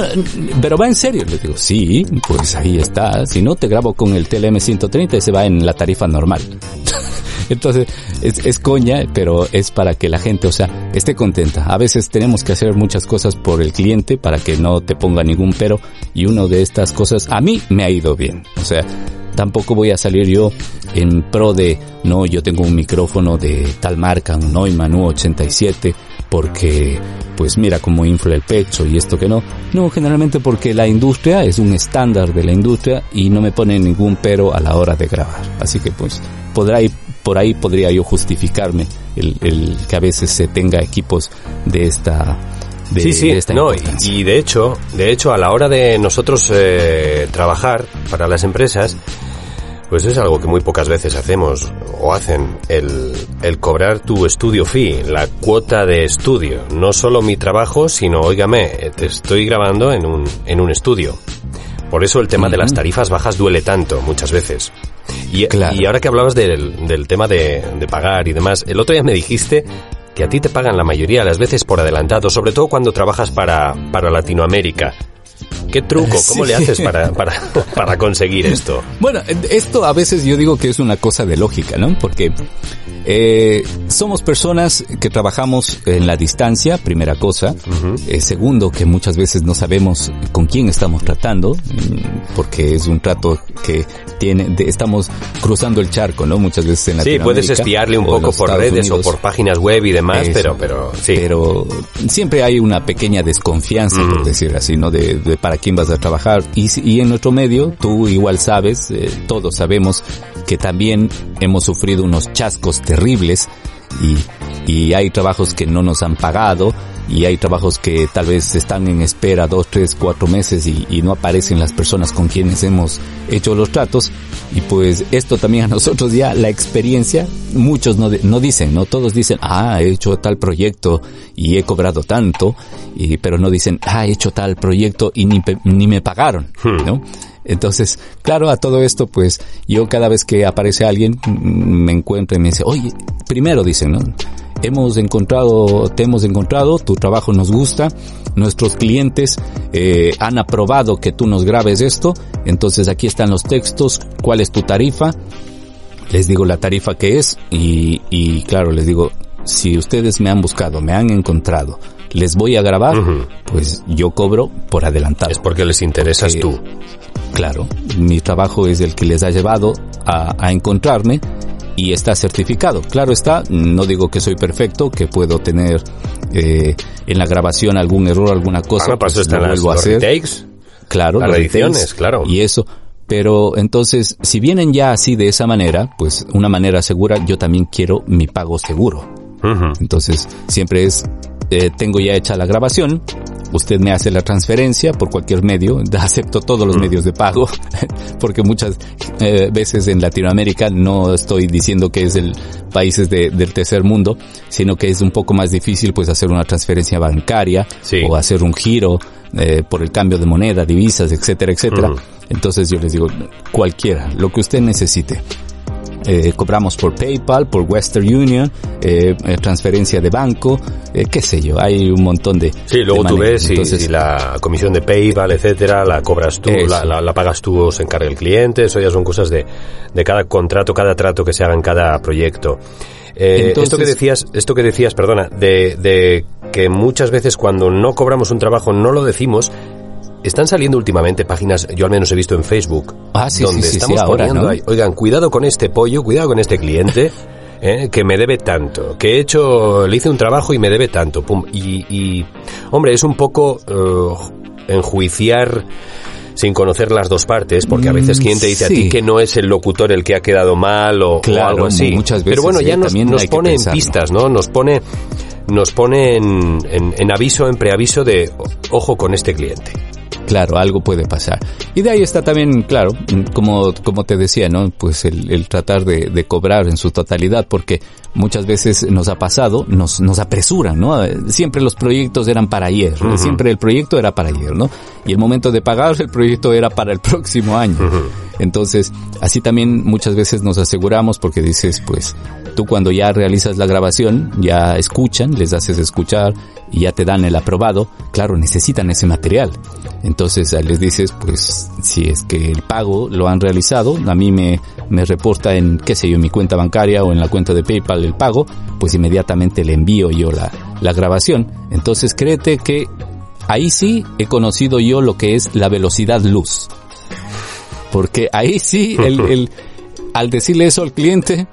pero va en serio, les digo, sí, pues ahí está, si no te grabo con el TLM 130 y se va en la tarifa normal. Entonces, es, coña, pero es para que la gente, o sea, esté contenta. A veces tenemos que hacer muchas cosas por el cliente para que no te ponga ningún pero y una de estas cosas a mí me ha ido bien. O sea, tampoco voy a salir yo en pro de, no, yo tengo un micrófono de tal marca, un Neumann U87, porque, pues mira cómo infla el pecho y esto que no. No, generalmente porque la industria es un estándar de la industria y no me pone ningún pero a la hora de grabar. Así que pues podrá ir por ahí podría yo justificarme el, el que a veces se tenga equipos de esta de, sí, sí, esta no, y, de hecho, de hecho a la hora de nosotros eh, trabajar para las empresas, pues es algo que muy pocas veces hacemos o hacen, el, el cobrar tu estudio fee, la cuota de estudio. No solo mi trabajo, sino, óigame, te estoy grabando en un, en un estudio. Por eso el tema de las tarifas bajas duele tanto muchas veces. Y, y ahora que hablabas del, del tema de, de pagar y demás, el otro día me dijiste que a ti te pagan la mayoría de las veces por adelantado, sobre todo cuando trabajas para, para Latinoamérica. ¿Qué truco? ¿Cómo le haces para, para, para conseguir esto? Bueno, esto a veces yo digo que es una cosa de lógica, ¿no? Porque Eh, somos personas que trabajamos en la distancia, primera cosa. Eh, segundo, que muchas veces no sabemos con quién estamos tratando, mm, porque es un trato que tiene, estamos cruzando el charco, ¿no? Muchas veces en Sí, puedes espiarle un poco por redes o por páginas web y demás, pero, pero sí. Pero siempre hay una pequeña desconfianza, por decir así, ¿no? De, para quién vas a trabajar. Y, y en nuestro medio, tú igual sabes, eh, todos sabemos que también hemos sufrido unos chascos terribles y, y hay trabajos que no nos han pagado y hay trabajos que tal vez están en espera dos, tres, cuatro meses y, y, no aparecen las personas con quienes hemos hecho los tratos y pues esto también a nosotros ya la experiencia muchos no, no dicen, no todos dicen ah he hecho tal proyecto y he cobrado tanto y pero no dicen ah he hecho tal proyecto y ni, ni me pagaron, hmm. ¿no? Entonces, claro, a todo esto, pues yo cada vez que aparece alguien me encuentro y me dice, oye, primero dicen, ¿no? Hemos encontrado, te hemos encontrado, tu trabajo nos gusta, nuestros clientes eh, han aprobado que tú nos grabes esto, entonces aquí están los textos, cuál es tu tarifa, les digo la tarifa que es y, y claro, les digo, si ustedes me han buscado, me han encontrado, les voy a grabar, pues yo cobro por adelantado. Es porque les interesas tú. Claro, mi trabajo es el que les ha llevado a, encontrarme y está certificado. Claro está, no digo que soy perfecto, que puedo tener eh, en la grabación algún error, alguna cosa, ah, pues lo vuelvo a hacer. Retakes, claro, las ediciones, claro. Y eso, pero entonces, si vienen ya así de esa manera, pues una manera segura, yo también quiero mi pago seguro. Entonces, siempre es, eh, tengo ya hecha la grabación, usted me hace la transferencia por cualquier medio, acepto todos los mm. medios de pago, porque muchas eh, veces en Latinoamérica no estoy diciendo que es el países del tercer mundo, sino que es un poco más difícil pues hacer una transferencia bancaria o hacer un giro eh, por el cambio de moneda, divisas, etcétera, etcétera. Mm. Entonces yo les digo, cualquiera, lo que usted necesite. Eh, cobramos por PayPal, por Western Union, eh, eh, transferencia de banco, eh, qué sé yo, hay un montón de... Sí, luego tú ves si, la comisión de PayPal, etcétera, la cobras tú, la, la, pagas tú o se encarga el cliente, eso ya son cosas de, de cada contrato, cada trato que se haga en cada proyecto. Eh, esto que decías, esto que decías, perdona, de, de que muchas veces cuando no cobramos un trabajo no lo decimos, están saliendo últimamente páginas, yo al menos he visto en Facebook, ah, donde estamos poniendo ahí, oigan, cuidado con este pollo, cuidado con este cliente, eh, que me debe tanto, que he hecho, le hice un trabajo y me debe tanto, pum, y, hombre, es un poco uh, enjuiciar sin conocer las dos partes, porque a veces quien te dice a ti que no es el locutor el que ha quedado mal o, algo así. Muchas veces, Pero bueno, ya nos, nos pone en pistas, ¿no? Nos pone, nos pone en, en, en aviso, en preaviso de ojo con este cliente claro, algo puede pasar. Y de ahí está también, claro, como, como te decía, ¿no? Pues el, el tratar de, de, cobrar en su totalidad, porque muchas veces nos ha pasado, nos, nos apresuran, ¿no? Siempre los proyectos eran para ayer, siempre el proyecto era para ayer, ¿no? Y el momento de pagar el proyecto era para el próximo año. Entonces, así también muchas veces nos aseguramos porque dices, pues, tú cuando ya realizas la grabación, ya escuchan, les haces escuchar y ya te dan el aprobado, claro, necesitan ese material. Entonces les dices, pues, si es que el pago lo han realizado, a mí me, me reporta en, qué sé yo, en mi cuenta bancaria o en la cuenta de PayPal el pago, pues inmediatamente le envío yo la, la grabación. Entonces créete que ahí sí he conocido yo lo que es la velocidad luz. Porque ahí sí, el, el, al decirle eso al cliente,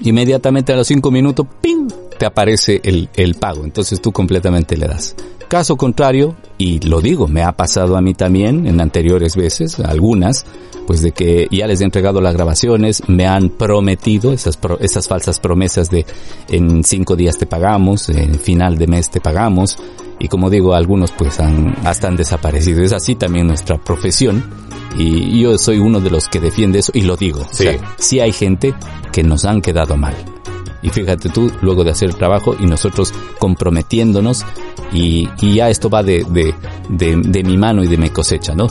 inmediatamente a los cinco minutos, ¡ping! te aparece el, el pago. Entonces tú completamente le das. Caso contrario, y lo digo, me ha pasado a mí también en anteriores veces, algunas, pues de que ya les he entregado las grabaciones, me han prometido esas, esas falsas promesas de en cinco días te pagamos, en final de mes te pagamos, y como digo, algunos pues han, hasta han desaparecido. Es así también nuestra profesión, y yo soy uno de los que defiende eso, y lo digo. Sí. sí hay gente que nos han quedado mal. Y fíjate tú, luego de hacer el trabajo y nosotros comprometiéndonos y, y ya esto va de, de, de, de, mi mano y de mi cosecha, ¿no?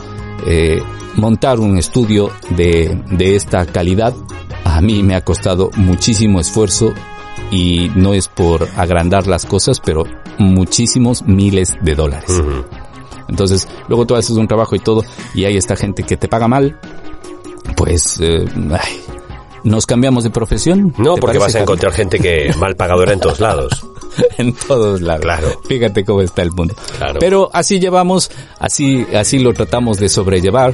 Eh, montar un estudio de, de esta calidad a mí me ha costado muchísimo esfuerzo y no es por agrandar las cosas, pero muchísimos miles de dólares. Entonces, luego tú haces un trabajo y todo, y hay esta gente que te paga mal, pues, eh, ay, ¿Nos cambiamos de profesión? No, porque vas a encontrar gente que mal pagadora en todos lados. en todos lados. Claro. Fíjate cómo está el mundo. Claro. Pero así llevamos, así, así lo tratamos de sobrellevar.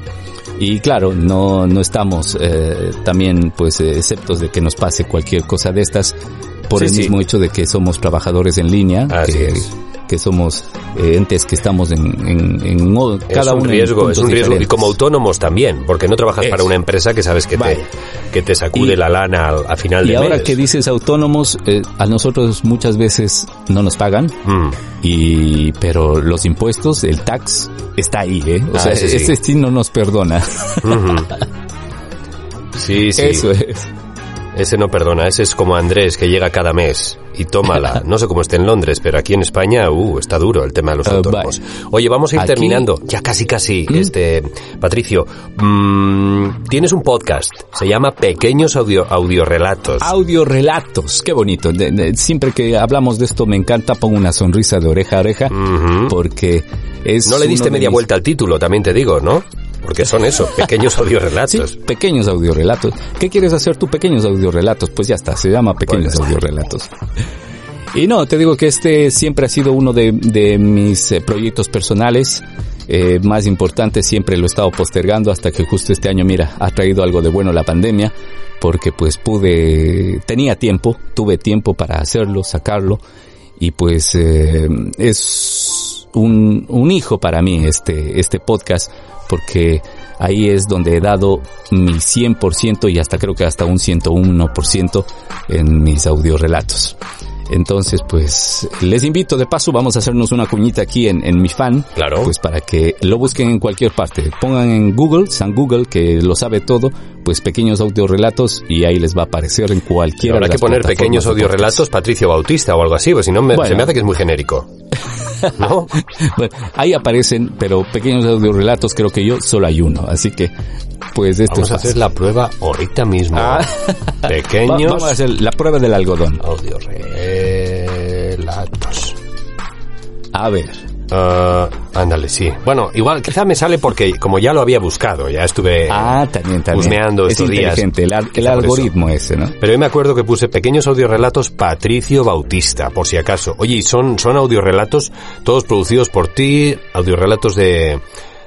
Y claro, no, no estamos eh, también pues eh, exceptos de que nos pase cualquier cosa de estas por Sí, el sí. mismo hecho de que somos trabajadores en línea, Así que, es. Que somos eh, entes que estamos en, en, en cada es un riesgo, es un riesgo. Y como autónomos también, porque no trabajas para una empresa que sabes que te, que te sacude Y- la lana al- a final Y de ahora mes. que dices autónomos, eh, a nosotros muchas veces no nos pagan, Mm. y pero los impuestos, el tax, está ahí, ¿eh? O Ah, sea, ese sí. ese sí no nos perdona. Sí, sí. Eso es. Ese no perdona, ese es como Andrés que llega cada mes y tómala. No sé cómo esté en Londres, pero aquí en España, uh, está duro el tema de los Ah, autónomos. Oye, vamos a ir Aquí- terminando. Ya casi, casi. ¿Mm? Este, Patricio, mm, tienes un podcast. Se llama Pequeños Audio, Audiorelatos. Audiorelatos, qué bonito. De- de- siempre que hablamos de esto me encanta, pongo una sonrisa de oreja a oreja, porque es... No le diste media mis- vuelta al título, también te digo, ¿no? Porque son eso, pequeños Sí, audiorelatos. pequeños audiorelatos. ¿Qué quieres hacer tú, pequeños audiorelatos? Pues ya está, se llama pequeños audiorelatos. Y no, te digo que este siempre ha sido uno de, de mis eh, proyectos personales eh, más importantes. Siempre lo he estado postergando hasta que justo este año, mira, ha traído algo de bueno la pandemia, porque pues pude, tenía tiempo, tuve tiempo para hacerlo, sacarlo, y pues eh, es un, un hijo para mí este, este podcast, porque ahí es donde he dado mi 100% y hasta creo que hasta un 101% en mis audiorelatos. Entonces, pues, les invito, de paso, vamos a hacernos una cuñita aquí en, en mi fan. Claro. Pues para que lo busquen en cualquier parte. Pongan en Google, San Google, que lo sabe todo, pues pequeños audiorelatos y ahí les va a aparecer en cualquiera Habrá de que las poner plataformas pequeños audiorelatos Patricio Bautista o algo así, pues si no me, Bueno. se me hace que es muy genérico. ¿No? Bueno, ahí aparecen, pero pequeños audiorelatos creo que yo solo hay uno, así que pues esto Vamos es a hacer la prueba ahorita mismo. Ah. Pequeños vamos a hacer la prueba del algodón. audiorelatos. A ver. Ah, ándale, sí. Bueno, igual quizá me sale porque como ya lo había buscado, ya estuve Ah, también, también. husmeando es estos días. el, el algoritmo ese, ¿no? Pero yo me acuerdo que puse pequeños audiorelatos Patricio Bautista, por si acaso. Oye, y son, son audiorelatos todos producidos por ti, audiorelatos de,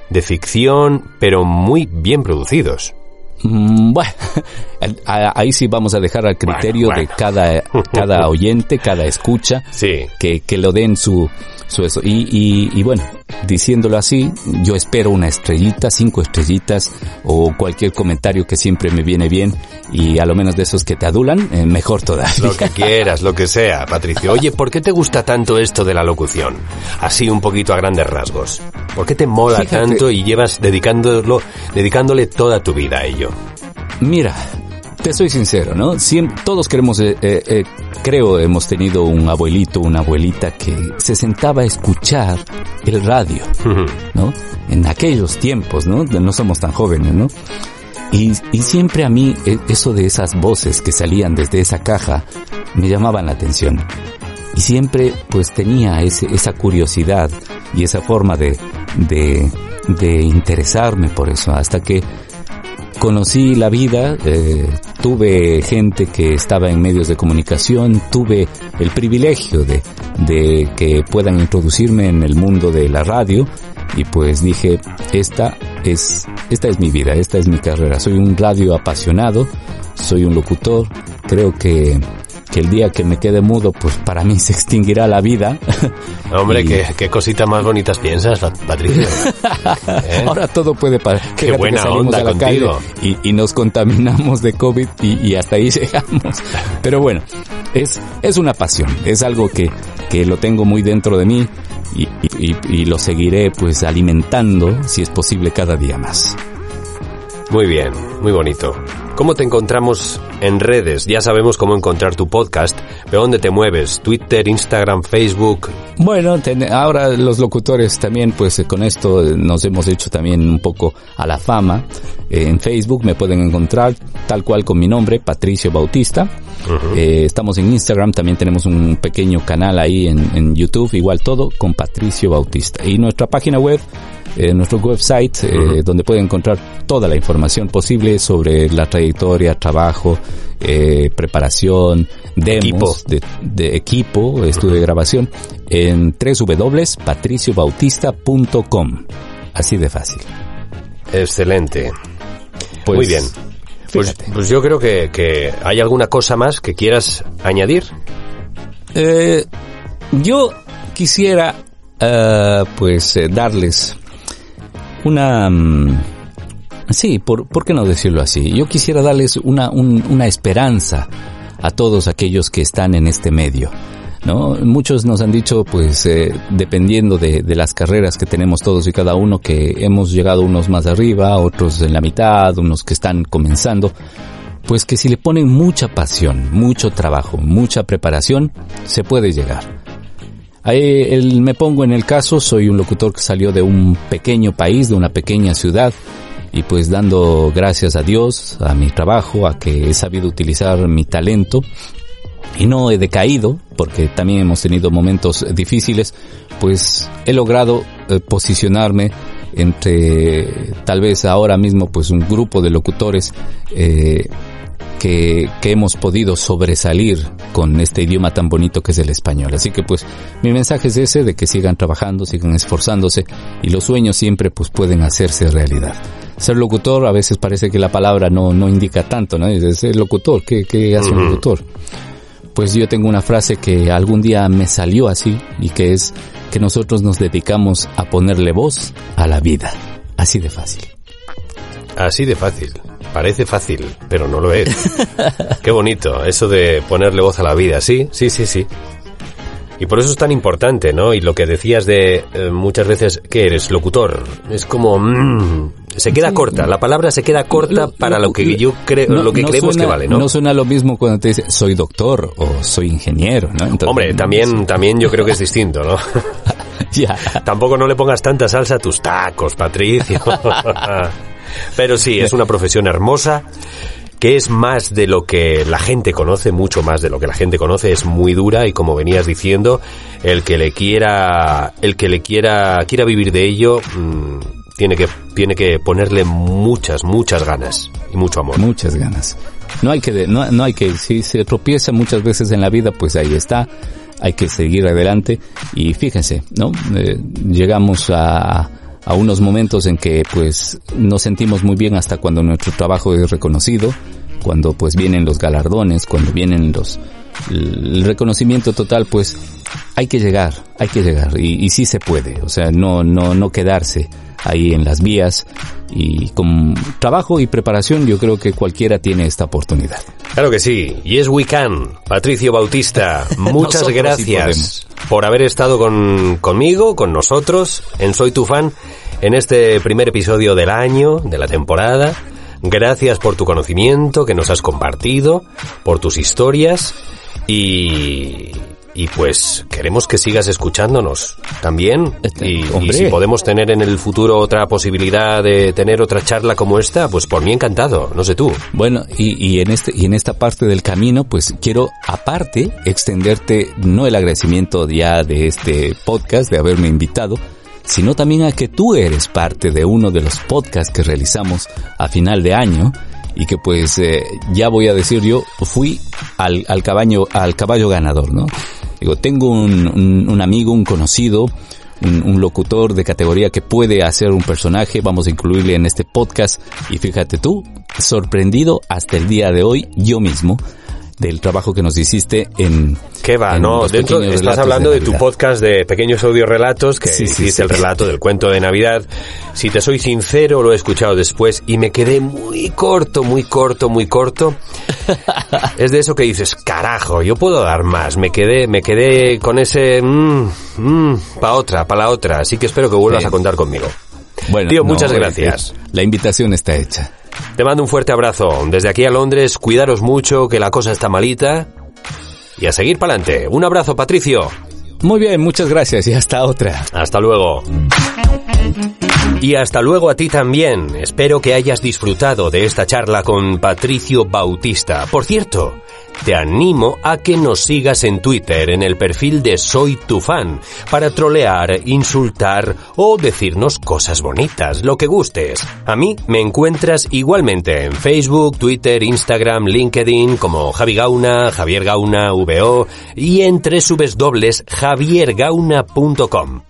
de ficción, pero muy bien producidos. Mm, Bueno, ahí sí vamos a dejar al criterio Bueno, de cada, cada oyente, cada escucha, Sí. que, que lo den su, su eso. Y, y, y bueno, diciéndolo así, yo espero una estrellita, cinco estrellitas o cualquier comentario que siempre me viene bien y a lo menos de esos que te adulan, eh, mejor todavía. Lo que quieras, lo que sea, Patricio. Oye, ¿por qué te gusta tanto esto de la locución? Así un poquito a grandes rasgos. ¿Por qué te mola Fíjate. tanto y llevas dedicándolo, dedicándole toda tu vida a ello? Mira, te soy sincero, ¿no? Todos queremos, eh, eh, eh, creo, hemos tenido un abuelito, una abuelita que se sentaba a escuchar el radio, ¿no? En aquellos tiempos, ¿no? No somos tan jóvenes, ¿no? Y, y siempre a mí eh, eso de esas voces que salían desde esa caja me llamaban la atención. Y siempre pues tenía ese, esa curiosidad y esa forma de, de, de interesarme por eso, hasta que conocí la vida, eh, tuve gente que estaba en medios de comunicación, tuve el privilegio de, de que puedan introducirme en el mundo de la radio y pues dije, esta es, esta es mi vida, esta es mi carrera, soy un radio apasionado, soy un locutor, creo que, que el día que me quede mudo, pues para mí se extinguirá la vida. Hombre, Y- qué, qué cositas más bonitas piensas, Pat- Patricio. ¿Eh? Ahora todo puede pasar. Qué Fíjate buena onda a la contigo. calle y, y nos contaminamos de COVID y, y hasta ahí llegamos. Pero bueno, es, es una pasión, es algo que, que lo tengo muy dentro de mí y- y lo seguiré pues alimentando, si es posible, cada día más. Muy bien, muy bonito. ¿Cómo te encontramos en redes? Ya sabemos cómo encontrar tu podcast, pero ¿dónde te mueves? Twitter, Instagram, Facebook. Bueno, ten- ahora los locutores también, pues eh, con esto eh, nos hemos hecho también un poco a la fama. Eh, en Facebook me pueden encontrar tal cual con mi nombre, Patricio Bautista. Eh, estamos en Instagram, también tenemos un pequeño canal ahí en, en YouTube, igual todo con Patricio Bautista. Y nuestra página web en nuestro website, eh, donde puede encontrar toda la información posible sobre la trayectoria, trabajo, eh, preparación, demos De, de, equipo, estudio de grabación, en www.patriciobautista.com. Así de fácil. Excelente. Pues, Muy bien. Pues, pues, yo creo que, que, hay alguna cosa más que quieras añadir. Eh, yo quisiera uh, pues eh, darles una... Um, sí, por, ¿por qué no decirlo así? Yo quisiera darles una, un, una esperanza a todos aquellos que están en este medio. ¿no? Muchos nos han dicho, pues, eh, dependiendo de, de, las carreras que tenemos todos y cada uno, que hemos llegado unos más arriba, otros en la mitad, unos que están comenzando, pues que si le ponen mucha pasión, mucho trabajo, mucha preparación, se puede llegar. Ahí el, me pongo en el caso, soy un locutor que salió de un pequeño país, de una pequeña ciudad, y pues dando gracias a Dios, a mi trabajo, a que he sabido utilizar mi talento, y no he decaído, porque también hemos tenido momentos difíciles, pues he logrado eh, posicionarme entre tal vez ahora mismo pues un grupo de locutores eh, que, que, hemos podido sobresalir con este idioma tan bonito que es el español. Así que pues mi mensaje es ese de que sigan trabajando, sigan esforzándose y los sueños siempre pues pueden hacerse realidad. Ser locutor a veces parece que la palabra no, no indica tanto, ¿no? Es ser locutor, ¿qué, qué hace un locutor? Pues yo tengo una frase que algún día me salió así y que es que nosotros nos dedicamos a ponerle voz a la vida. Así de fácil. Así de fácil. Parece fácil, pero no lo es. Qué bonito, eso de ponerle voz a la vida. Sí, sí, sí, sí. Y por eso es tan importante, ¿no? Y lo que decías de eh, muchas veces, ¿qué eres? Locutor. Es como... Mmm, se queda corta, la palabra se queda corta para lo que yo creo, lo que creemos que vale, ¿no? No suena lo mismo cuando te dice soy doctor o soy ingeniero, ¿no? Hombre, también, también yo creo que es distinto, ¿no? ya. Tampoco no le pongas tanta salsa a tus tacos, Patricio. Pero sí, es una profesión hermosa que es más de lo que la gente conoce, mucho más de lo que la gente conoce, es muy dura y como venías diciendo, el que le quiera, el que le quiera, quiera vivir de ello, mmm, tiene que, tiene que ponerle muchas, muchas ganas y mucho amor. Muchas ganas. No hay que, no, no hay que, si se tropieza muchas veces en la vida, pues ahí está. Hay que seguir adelante y fíjense, ¿no? Eh, llegamos a, a unos momentos en que pues nos sentimos muy bien hasta cuando nuestro trabajo es reconocido, cuando pues vienen los galardones, cuando vienen los el reconocimiento total, pues hay que llegar, hay que llegar y, y sí se puede, o sea, no no no quedarse ahí en las vías y con trabajo y preparación yo creo que cualquiera tiene esta oportunidad. Claro que sí. Yes we can. Patricio Bautista, muchas gracias por haber estado con, conmigo, con nosotros, en Soy tu fan, en este primer episodio del año, de la temporada. Gracias por tu conocimiento que nos has compartido, por tus historias y, y pues queremos que sigas escuchándonos también. Este, y, y, si podemos tener en el futuro otra posibilidad de tener otra charla como esta, pues por mí encantado, no sé tú. Bueno, y, y en este y en esta parte del camino, pues quiero aparte extenderte no el agradecimiento ya de este podcast de haberme invitado, sino también a que tú eres parte de uno de los podcasts que realizamos a final de año y que pues eh, ya voy a decir yo fui al, al caballo al caballo ganador, ¿no? Digo, tengo un, un, amigo, un conocido, un, un, locutor de categoría que puede hacer un personaje, vamos a incluirle en este podcast y fíjate tú, sorprendido hasta el día de hoy yo mismo del trabajo que nos hiciste en... ¿Qué va? en no, dentro estás hablando de, de, tu podcast de pequeños audio relatos, que sí, hiciste sí, el relato del cuento de Navidad. Si te soy sincero, lo he escuchado después y me quedé muy corto, muy corto, muy corto. es de eso que dices, carajo, yo puedo dar más. Me quedé, me quedé con ese, mmm, mmm, pa otra, pa la otra. Así que espero que vuelvas a contar conmigo. Bueno, Tío, muchas no, gracias. La invitación está hecha. Te mando un fuerte abrazo. Desde aquí a Londres, cuidaros mucho, que la cosa está malita. Y a seguir para adelante. Un abrazo, Patricio. Muy bien, muchas gracias y hasta otra. Hasta luego. Y hasta luego a ti también. Espero que hayas disfrutado de esta charla con Patricio Bautista. Por cierto, te animo a que nos sigas en Twitter en el perfil de Soy tu fan para trolear, insultar o decirnos cosas bonitas, lo que gustes. A mí me encuentras igualmente en Facebook, Twitter, Instagram, LinkedIn como Javi Gauna, Javier Gauna, VO y en www.javiergauna.com.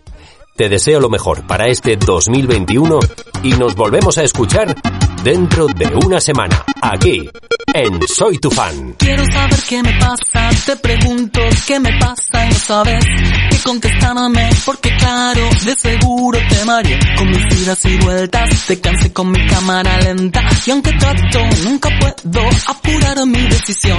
Te deseo lo mejor para este 2021 y nos volvemos a escuchar dentro de una semana, aquí, en Soy tu fan. Quiero saber qué me pasa, te pregunto qué me pasa y no sabes qué contestarme, porque claro, de seguro te mareé con mis idas y vueltas, te cansé con mi cámara lenta, y aunque trato, nunca puedo apurar mi decisión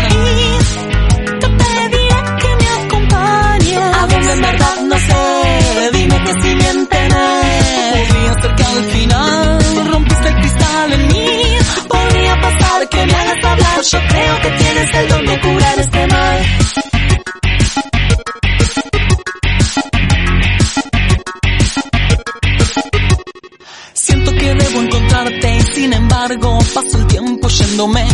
Yo creo que tienes el don de curar este mal. Siento que debo encontrarte sin embargo paso el tiempo yéndome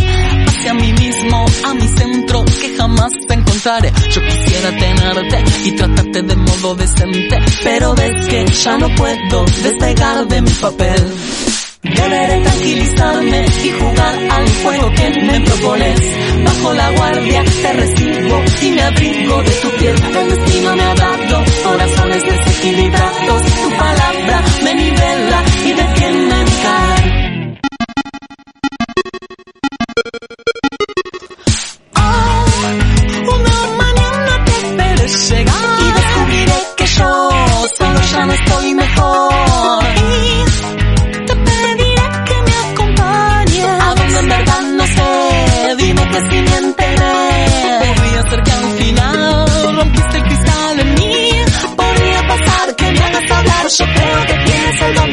hacia mí mismo, a mi centro que jamás te encontraré. Yo quisiera tenerte y tratarte de modo decente, pero ves que ya no puedo despegar de mi papel. Deberé tranquilizarme y jugar al juego que me propones. Bajo la guardia te recibo y me abrigo de tu piel. El destino me ha dado corazones desequilibrados. Tu palabra me nivela so